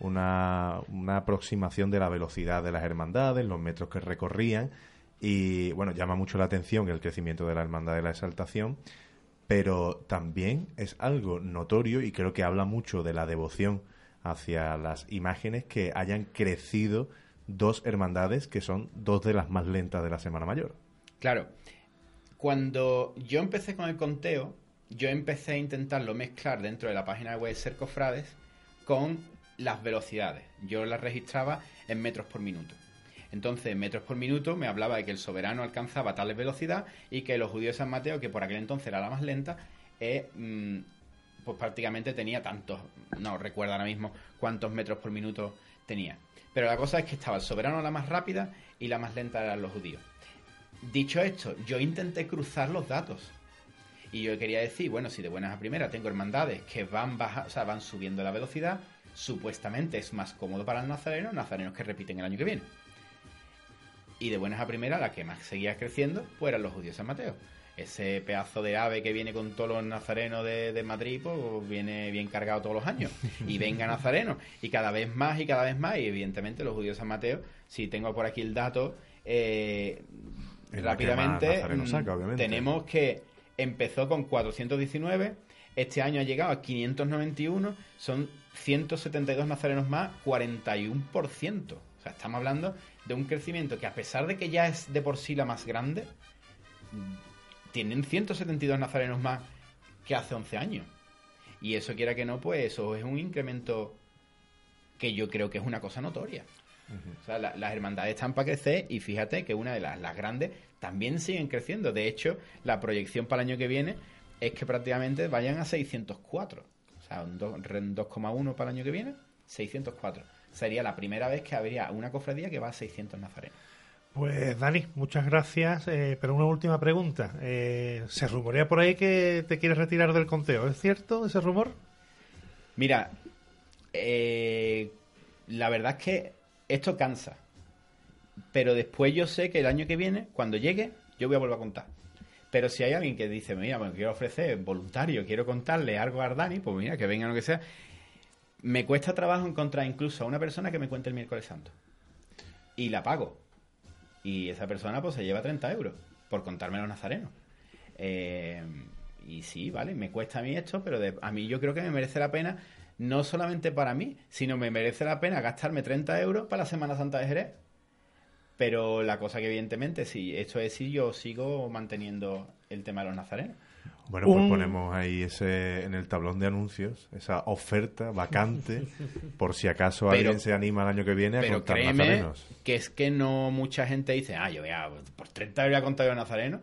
una, una aproximación de la velocidad de las hermandades los metros que recorrían y bueno llama mucho la atención el crecimiento de la hermandad de la exaltación pero también es algo notorio y creo que habla mucho de la devoción hacia las imágenes que hayan crecido dos hermandades que son dos de las más lentas de la Semana Mayor. Claro. Cuando yo empecé con el conteo, yo empecé a intentarlo mezclar dentro de la página web Ser Cofrades con las velocidades. Yo las registraba en metros por minuto. Entonces, en metros por minuto me hablaba de que el soberano alcanzaba tal velocidad y que los judíos de San Mateo, que por aquel entonces era la más lenta, eh, mm, pues prácticamente tenía tantos, no recuerdo ahora mismo cuántos metros por minuto tenía. Pero la cosa es que estaba el soberano la más rápida y la más lenta eran los judíos. Dicho esto, yo intenté cruzar los datos. Y yo quería decir, bueno, si de buenas a primeras tengo hermandades que van baja, o sea, van subiendo la velocidad, supuestamente es más cómodo para los nazarenos, nazarenos que repiten el año que viene. Y de buenas a primeras, la que más seguía creciendo, pues eran los judíos San Mateo. Ese pedazo de ave que viene con todos los nazarenos de, Madrid, pues viene bien cargado todos los años. Y venga nazareno. Y cada vez más y cada vez más. Y evidentemente los judíos San Mateo, si tengo por aquí el dato, eh, rápidamente mm, tenemos que empezó con 419, este año ha llegado a 591, son 172 nazarenos más, 41%. O sea, estamos hablando de un crecimiento que a pesar de que ya es de por sí la más grande, tienen 172 nazarenos más que hace 11 años. Y eso quiera que no, pues eso es un incremento que yo creo que es una cosa notoria. O sea, las hermandades están para crecer y fíjate que una de las, las, grandes también siguen creciendo. De hecho, la proyección para el año que viene es que prácticamente vayan a 604. O sea, un 2,1 para el año que viene, 604. Sería la primera vez que habría una cofradía que va a 600 nazarenos. Pues Dani, muchas gracias. Eh, pero una última pregunta. Eh, se rumorea por ahí que te quieres retirar del conteo. ¿Es cierto ese rumor? Mira, eh, la verdad es que esto cansa. Pero después yo sé que el año que viene, cuando llegue, yo voy a volver a contar. Pero si hay alguien que dice, mira, me quiero ofrecer voluntario, quiero contarle algo a Dani, pues mira, que venga lo que sea. Me cuesta trabajo encontrar incluso a una persona que me cuente el miércoles santo. Y la pago. Y esa persona pues se lleva 30 euros por contarme los nazarenos. Eh, y sí, vale, me cuesta a mí esto, pero a mí yo creo que me merece la pena no solamente para mí, sino me merece la pena gastarme 30 euros para la Semana Santa de Jerez. Pero la cosa que evidentemente, si esto es si yo sigo manteniendo el tema de los nazarenos. Bueno, pues ponemos ahí ese en el tablón de anuncios, esa oferta vacante, por si acaso alguien se anima el año que viene a pero contar créeme nazarenos. que es que no mucha gente dice, ah, yo voy a, por 30 euros a contar yo nazarenos.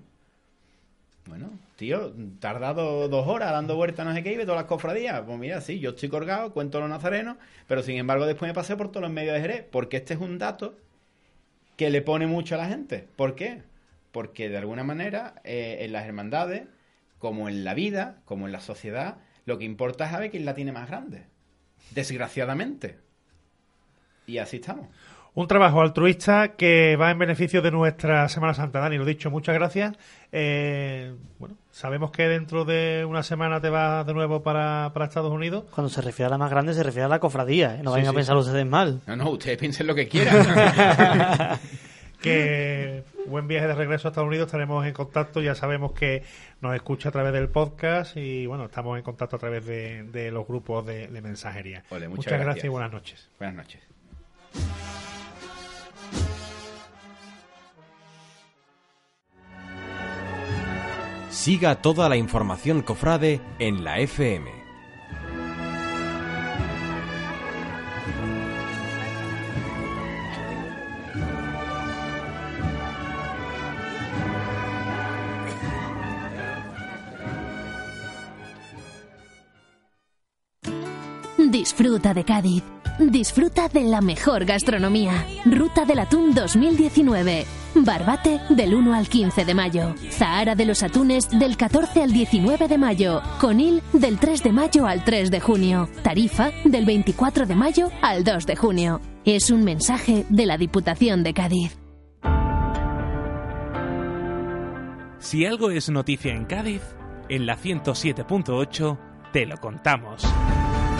Bueno, tío, tardado dos horas dando vueltas no sé qué y ve todas las cofradías. Pues mira, sí, yo estoy colgado, cuento los nazarenos, pero sin embargo después me pasé por todos los medios de Jerez, porque este es un dato que le pone mucho a la gente. ¿Por qué? Porque de alguna manera eh, en las hermandades, como en la vida, como en la sociedad, lo que importa es saber quién la tiene más grande. Desgraciadamente. Y así estamos. Un trabajo altruista que va en beneficio de nuestra Semana Santa. Dani, lo dicho, muchas gracias. Eh, bueno, sabemos que dentro de una semana te vas de nuevo para, Estados Unidos. Cuando se refiere a la más grande, se refiere a la cofradía. ¿eh? No vayan a pensar ustedes mal. No, no, ustedes piensen lo que quieran. que buen viaje de regreso a Estados Unidos. Estaremos en contacto. Ya sabemos que nos escucha a través del podcast y bueno, estamos en contacto a través de, los grupos de, mensajería. muchas gracias y buenas noches. Buenas noches. Siga toda la información cofrade en la FM. Disfruta de Cádiz. Disfruta de la mejor gastronomía. Ruta del Atún 2019. Barbate del 1 al 15 de mayo. Zahara de los Atunes del 14 al 19 de mayo. Conil del 3 de mayo al 3 de junio. Tarifa del 24 de mayo al 2 de junio. Es un mensaje de la Diputación de Cádiz. Si algo es noticia en Cádiz, en la 107.8 te lo contamos.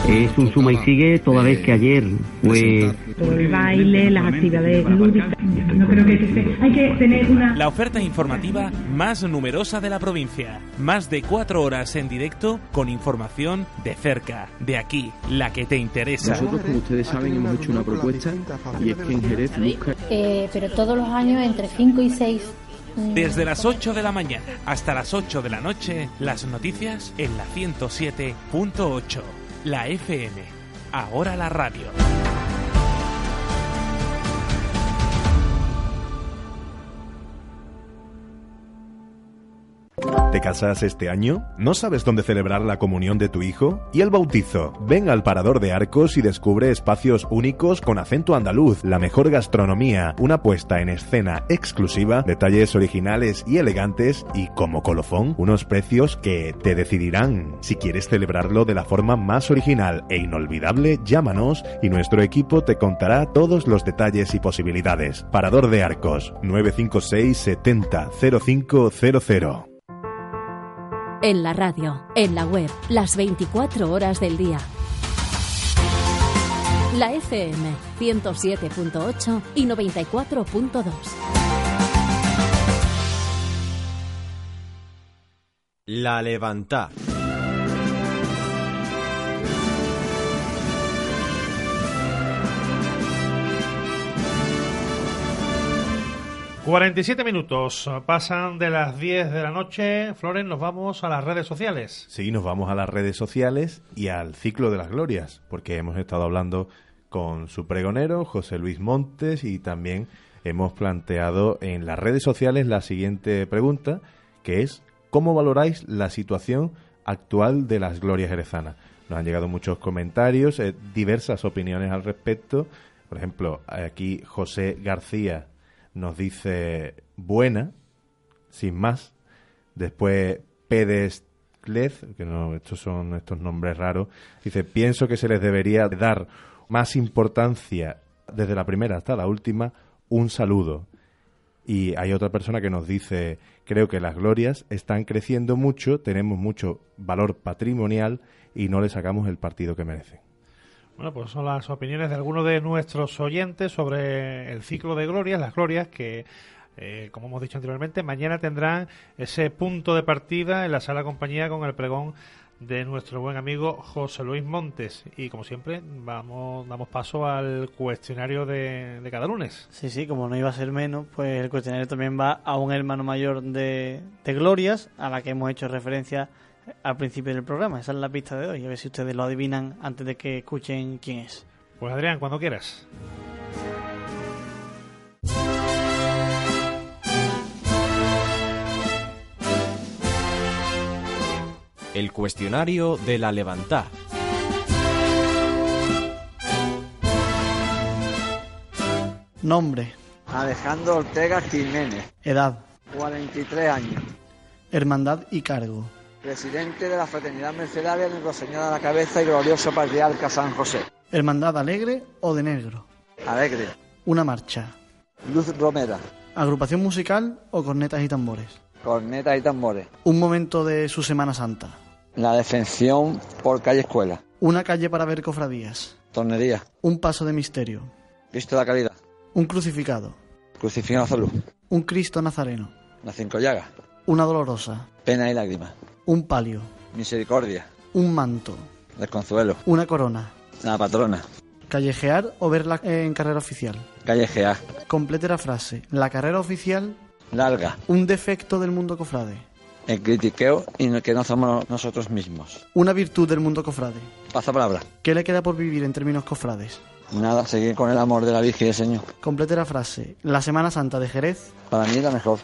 Es un suma y sigue toda vez que ayer fue... El baile, las actividades lúdicas. No creo que Hay que tener una... La oferta informativa más numerosa de la provincia. Más de cuatro horas en directo con información de cerca, de aquí, la que te interesa. Nosotros, como ustedes saben, hemos hecho una propuesta y es que en Jerez busca... Eh, pero todos los años entre 5 y 6 mm. desde las 8 de la mañana hasta las 8 de la noche, las noticias en la 107.8 la FM, ahora la radio. ¿Te casas este año? ¿No sabes dónde celebrar la comunión de tu hijo? ¿Y el bautizo? Ven al Parador de Arcos y descubre espacios únicos con acento andaluz, la mejor gastronomía, una puesta en escena exclusiva, detalles originales y elegantes y, como colofón, unos precios que te decidirán. Si quieres celebrarlo de la forma más original e inolvidable, llámanos y nuestro equipo te contará todos los detalles y posibilidades. Parador de Arcos, 956 70 0500. En la radio, en la web, las 24 horas del día. La FM 107.8 y 94.2. La Levantá. 47 minutos pasan de las 10 de la noche. Floren, nos vamos a las redes sociales. Sí, nos vamos a las redes sociales y al ciclo de las glorias, porque hemos estado hablando con su pregonero, José Luis Montes, y también hemos planteado en las redes sociales la siguiente pregunta, que es, ¿cómo valoráis la situación actual de las glorias jerezanas? Nos han llegado muchos comentarios, eh, diversas opiniones al respecto. Por ejemplo, aquí José García nos dice buena, sin más. Después Pedesclez, que no, estos son estos nombres raros, dice, pienso que se les debería dar más importancia desde la primera hasta la última, un saludo. Y hay otra persona que nos dice, creo que las glorias están creciendo mucho, tenemos mucho valor patrimonial y no le sacamos el partido que merecen. Bueno, pues son las opiniones de algunos de nuestros oyentes sobre el ciclo de glorias, las glorias que, eh, como hemos dicho anteriormente, mañana tendrán ese punto de partida en la sala compañía con el pregón de nuestro buen amigo José Luis Montes. Y como siempre, vamos, damos paso al cuestionario de, cada lunes. Sí, sí, como no iba a ser menos, pues el cuestionario también va a un hermano mayor de Glorias, a la que hemos hecho referencia al principio del programa. Esa es la pista de hoy. A ver si ustedes lo adivinan antes de que escuchen quién es. Pues Adrián, cuando quieras. El cuestionario de la Levantá. Nombre. Alejandro Ortega Jiménez. Edad. 43 años. Hermandad y cargo presidente de la Fraternidad Mercedaria Nuestra Señora de la Cabeza y Glorioso Patriarca San José. ¿Hermandad alegre o de negro? Alegre. Una marcha. Luz Romera. ¿Agrupación musical o cornetas y tambores? Cornetas y tambores. Un momento de su Semana Santa. La defensión por calle Escuela. Una calle para ver cofradías. Tornería. Un paso de misterio. Cristo de la Caridad. Un crucificado. Crucifijo azul. Un Cristo nazareno. Las cinco llagas. Una dolorosa. Pena y lágrimas. Un palio. Misericordia. Un manto. Desconsuelo. Una corona. La patrona. Callejear o verla en carrera oficial. Callejear. Complete la frase. La carrera oficial. Larga. Un defecto del mundo cofrade. El critiqueo y que no somos nosotros mismos. Una virtud del mundo cofrade. Pasa palabra. ¿Qué le queda por vivir en términos cofrades? Nada, seguir con el amor de la Virgen Señor. Complete la frase. La Semana Santa de Jerez. Para mí es la mejor.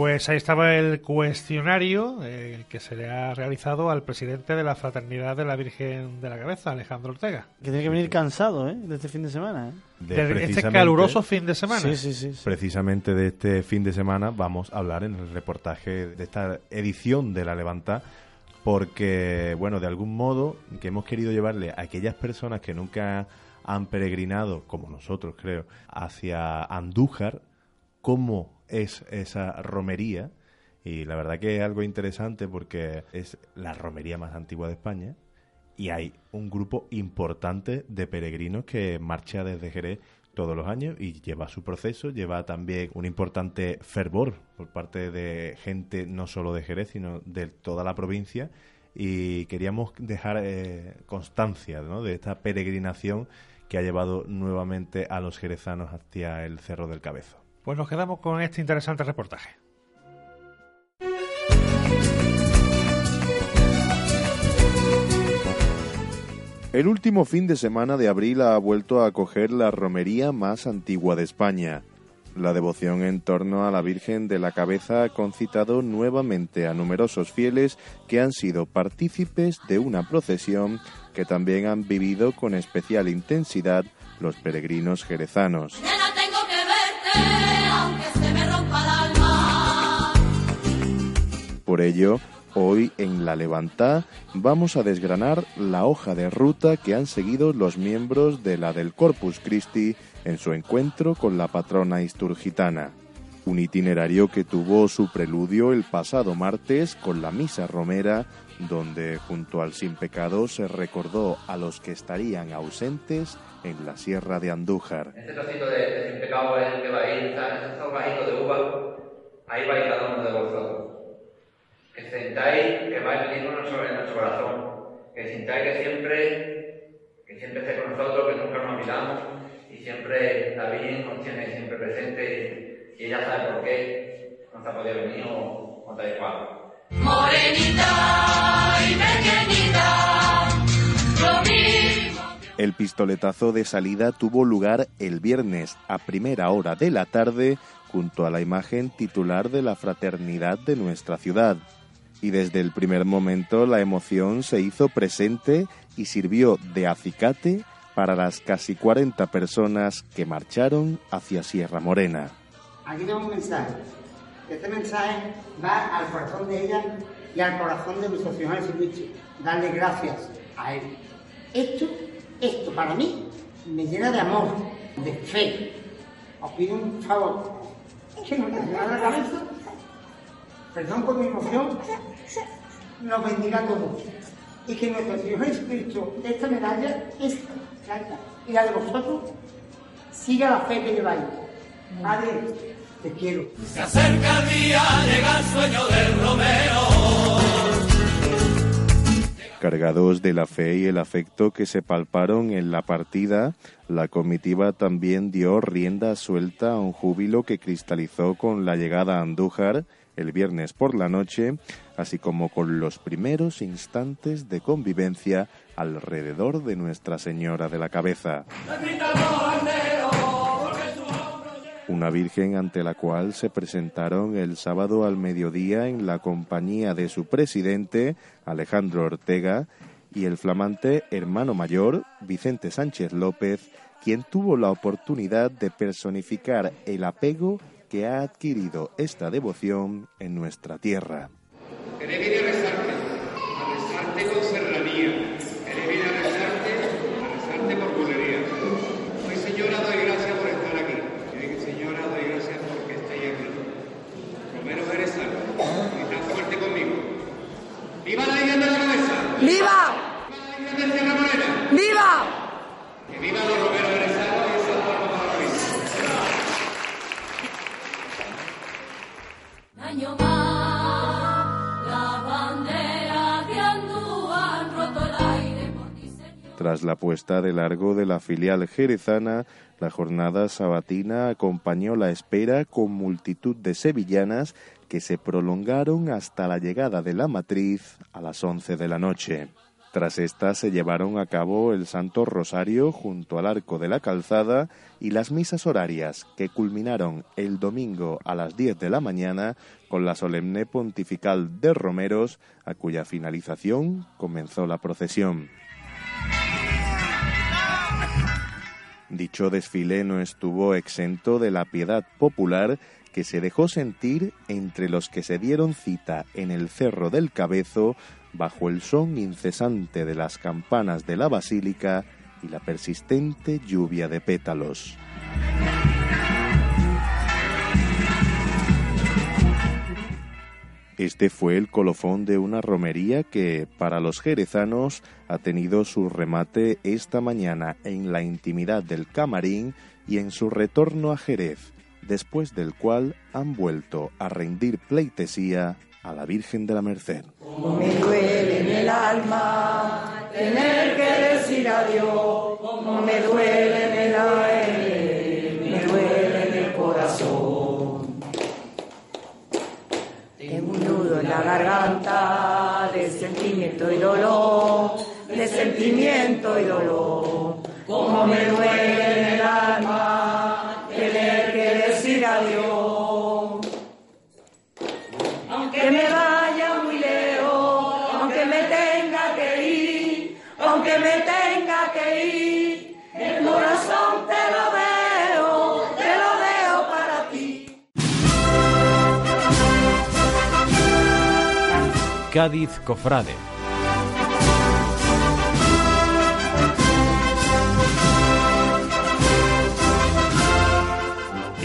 Pues ahí estaba el cuestionario eh, que se le ha realizado al presidente de la Fraternidad de la Virgen de la Cabeza, Alejandro Ortega. Que tiene que venir cansado ¿eh? de este fin de semana. ¿eh? De, este caluroso fin de semana. Sí, sí, sí, Precisamente de este fin de semana vamos a hablar en el reportaje de esta edición de La Levanta porque, bueno, de algún modo que hemos querido llevarle a aquellas personas que nunca han peregrinado, como nosotros creo, hacia Andújar, cómo es esa romería. Y la verdad que es algo interesante porque es la romería más antigua de España y hay un grupo importante de peregrinos que marcha desde Jerez todos los años y lleva su proceso, lleva también un importante fervor por parte de gente no solo de Jerez, sino de toda la provincia y queríamos dejar eh, constancia de esta peregrinación que ha llevado nuevamente a los jerezanos hacia el Cerro del Cabezo. Pues nos quedamos con este interesante reportaje. El último fin de semana de abril ha vuelto a acoger la romería más antigua de España. La devoción en torno a la Virgen de la Cabeza ha concitado nuevamente a numerosos fieles que han sido partícipes de una procesión que también han vivido con especial intensidad los peregrinos jerezanos. Por ello, Hoy en La Levantá vamos a desgranar la hoja de ruta que han seguido los miembros de la del Corpus Christi en su encuentro con la patrona isturgitana. Un itinerario que tuvo su preludio el pasado martes con la misa romera, donde junto al sin pecado se recordó a los que estarían ausentes en la sierra de Andújar. Que sentáis que va venir en nuestro corazón, que sintáis que siempre, que siempre esté con nosotros, que nunca nos olvidamos y siempre la Virgen nos tiene siempre presente y, ella sabe por qué no se ha podido venir o, o tal cual. Morenita y pequeñita, El pistoletazo de salida tuvo lugar el viernes a primera hora de la tarde junto a la imagen titular de la fraternidad de nuestra ciudad y desde el primer momento la emoción se hizo presente y sirvió de acicate para las casi 40 personas que marcharon hacia Sierra Morena. Aquí tengo un mensaje. Este mensaje va al corazón de ella y al corazón de nuestro Señor Jesucristo. Darle gracias a Él. Esto, esto para mí me llena de amor, de fe. Os pido un favor. Que no la cabeza perdón por mi emoción, nos bendiga a todos. Y que nuestro Señor Jesucristo, esta medalla, esta, y la de vosotros, siga la fe que lleváis. Padre, te quiero. Se acerca el día, llega el sueño del Romero. Cargados de la fe y el afecto que se palparon en la partida, la comitiva también dio rienda suelta a un júbilo que cristalizó con la llegada a Andújar el viernes por la noche, así como con los primeros instantes de convivencia alrededor de Nuestra Señora de la Cabeza. Una Virgen ante la cual se presentaron el sábado al mediodía en la compañía de su presidente, Alejandro Ortega, y el flamante hermano mayor, Vicente Sánchez López, quien tuvo la oportunidad de personificar el apego que ha adquirido esta devoción en nuestra tierra. Que Tras la puesta de largo de la filial jerezana, la jornada sabatina acompañó la espera con multitud de sevillanas que se prolongaron hasta la llegada de la matriz a las once de la noche. Tras esta se llevaron a cabo el Santo Rosario junto al Arco de la Calzada y las misas horarias que culminaron el domingo a las 10 de la mañana con la solemne pontifical de Romeros, a cuya finalización comenzó la procesión. Dicho desfile no estuvo exento de la piedad popular que se dejó sentir entre los que se dieron cita en el Cerro del Cabezo bajo el son incesante de las campanas de la basílica y la persistente lluvia de pétalos. Este fue el colofón de una romería que, para los jerezanos, ha tenido su remate esta mañana en la intimidad del camarín y en su retorno a Jerez, después del cual han vuelto a rendir pleitesía a la Virgen de la Merced. me duele en el alma tener que decir como me duele en el la garganta de sentimiento y dolor, de sentimiento y dolor. Como me duele Cádiz Cofrade.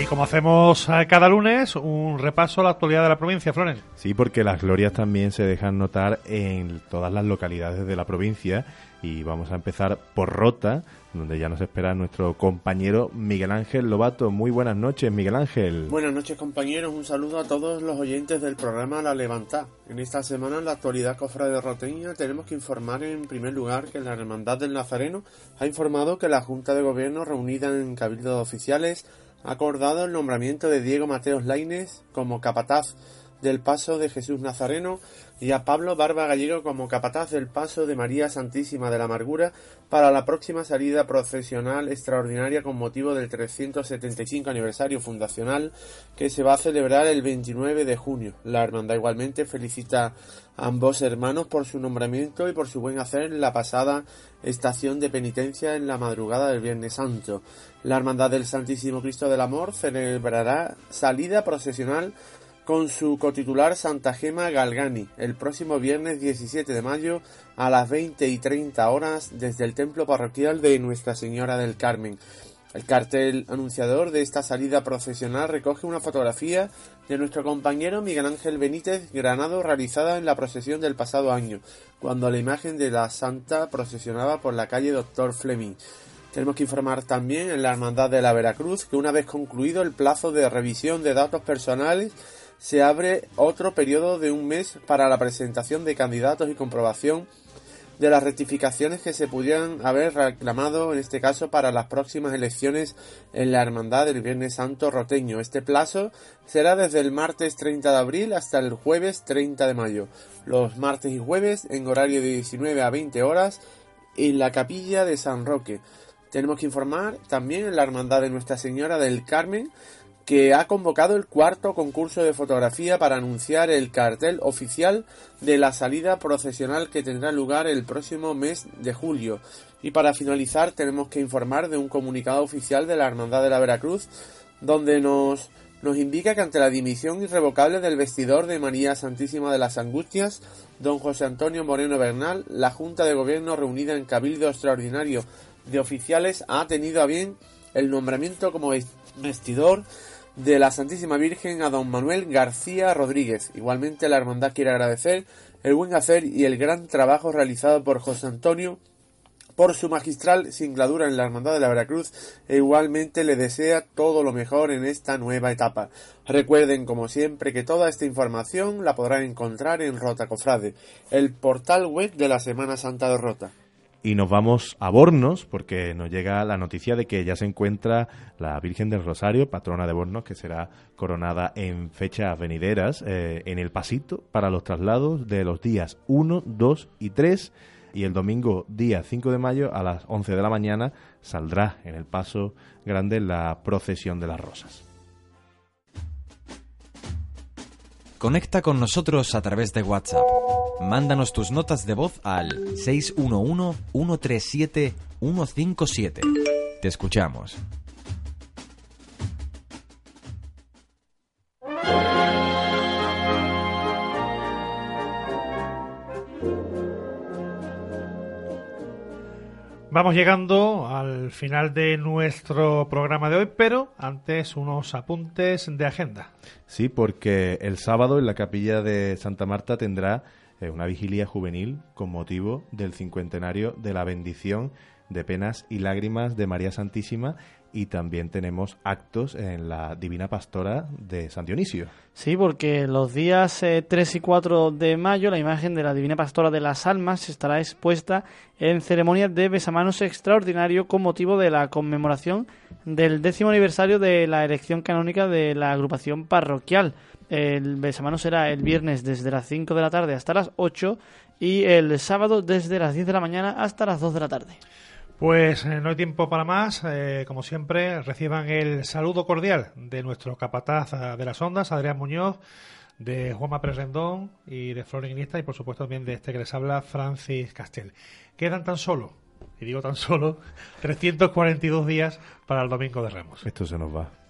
Y como hacemos eh, cada lunes, un repaso a la actualidad de la provincia, Flores. Sí, porque las glorias también se dejan notar en todas las localidades de la provincia y vamos a empezar por Rota, donde ya nos espera nuestro compañero Miguel Ángel Lobato. Muy buenas noches, Miguel Ángel. Buenas noches, compañeros. Un saludo a todos los oyentes del programa La Levantá. En esta semana, en la actualidad cofrade roteña, tenemos que informar en primer lugar que la Hermandad del Nazareno ha informado que la Junta de Gobierno, reunida en cabildos oficiales, ha acordado el nombramiento de Diego Mateos Laines como capataz del Paso de Jesús Nazareno y a Pablo Barba Gallego como capataz del Paso de María Santísima de la Amargura para la próxima salida procesional extraordinaria con motivo del 375 aniversario fundacional que se va a celebrar el 29 de junio. La hermandad igualmente felicita a ambos hermanos por su nombramiento y por su buen hacer en la pasada estación de penitencia en la madrugada del Viernes Santo. La Hermandad del Santísimo Cristo del Amor celebrará salida procesional con su cotitular Santa Gema Galgani el próximo viernes 17 de mayo a las 20 y 30 horas desde el templo parroquial de Nuestra Señora del Carmen. El cartel anunciador de esta salida procesional recoge una fotografía de nuestro compañero Miguel Ángel Benítez Granado realizada en la procesión del pasado año, cuando la imagen de la santa procesionaba por la calle Doctor Fleming. Tenemos que informar también en la Hermandad de la Veracruz que una vez concluido el plazo de revisión de datos personales se abre otro periodo de un mes para la presentación de candidatos y comprobación de las rectificaciones que se pudieran haber reclamado en este caso para las próximas elecciones en la Hermandad del Viernes Santo Roteño. Este plazo será desde el martes 30 de abril hasta el jueves 30 de mayo. Los martes y jueves en horario de 19 a 20 horas en la capilla de San Roque. Tenemos que informar también en la Hermandad de Nuestra Señora del Carmen que ha convocado el cuarto concurso de fotografía para anunciar el cartel oficial de la salida procesional que tendrá lugar el próximo mes de julio. Y para finalizar tenemos que informar de un comunicado oficial de la Hermandad de la Veracruz donde nos, nos indica que ante la dimisión irrevocable del vestidor de María Santísima de las Angustias, don José Antonio Moreno Bernal, la Junta de Gobierno reunida en Cabildo Extraordinario de Oficiales ha tenido a bien el nombramiento como vestidor de la Santísima Virgen a don Manuel García Rodríguez. Igualmente la hermandad quiere agradecer el buen hacer y el gran trabajo realizado por José Antonio por su magistral singladura en la Hermandad de la Veracruz e igualmente le desea todo lo mejor en esta nueva etapa. Recuerden, como siempre, que toda esta información la podrán encontrar en Rota Cofrade, el portal web de la Semana Santa de Rota y nos vamos a Bornos porque nos llega la noticia de que ya se encuentra la Virgen del Rosario, patrona de Bornos, que será coronada en fechas venideras eh, en el pasito para los traslados de los días 1, 2 y 3 y el domingo día 5 de mayo a las 11 de la mañana saldrá en el paso grande la procesión de las rosas. Conecta con nosotros a través de WhatsApp. Mándanos tus notas de voz al 611-137-157. Te escuchamos. Vamos llegando al final de nuestro programa de hoy, pero antes unos apuntes de agenda. Sí, porque el sábado en la capilla de Santa Marta tendrá una vigilia juvenil con motivo del cincuentenario de la bendición de penas y lágrimas de María Santísima y también tenemos actos en la Divina Pastora de San Dionisio. Sí, porque los días 3 eh, y 4 de mayo la imagen de la Divina Pastora de las Almas estará expuesta en ceremonias de besamanos extraordinario con motivo de la conmemoración del décimo aniversario de la elección canónica de la agrupación parroquial. El besamano será el viernes desde las 5 de la tarde hasta las 8 y el sábado desde las 10 de la mañana hasta las 2 de la tarde. Pues eh, no hay tiempo para más. Eh, como siempre, reciban el saludo cordial de nuestro capataz eh, de las ondas, Adrián Muñoz, de Juanma Presrendón y de Flor Iniesta y por supuesto también de este que les habla, Francis Castel. Quedan tan solo, y digo tan solo, 342 días para el Domingo de Ramos. Esto se nos va.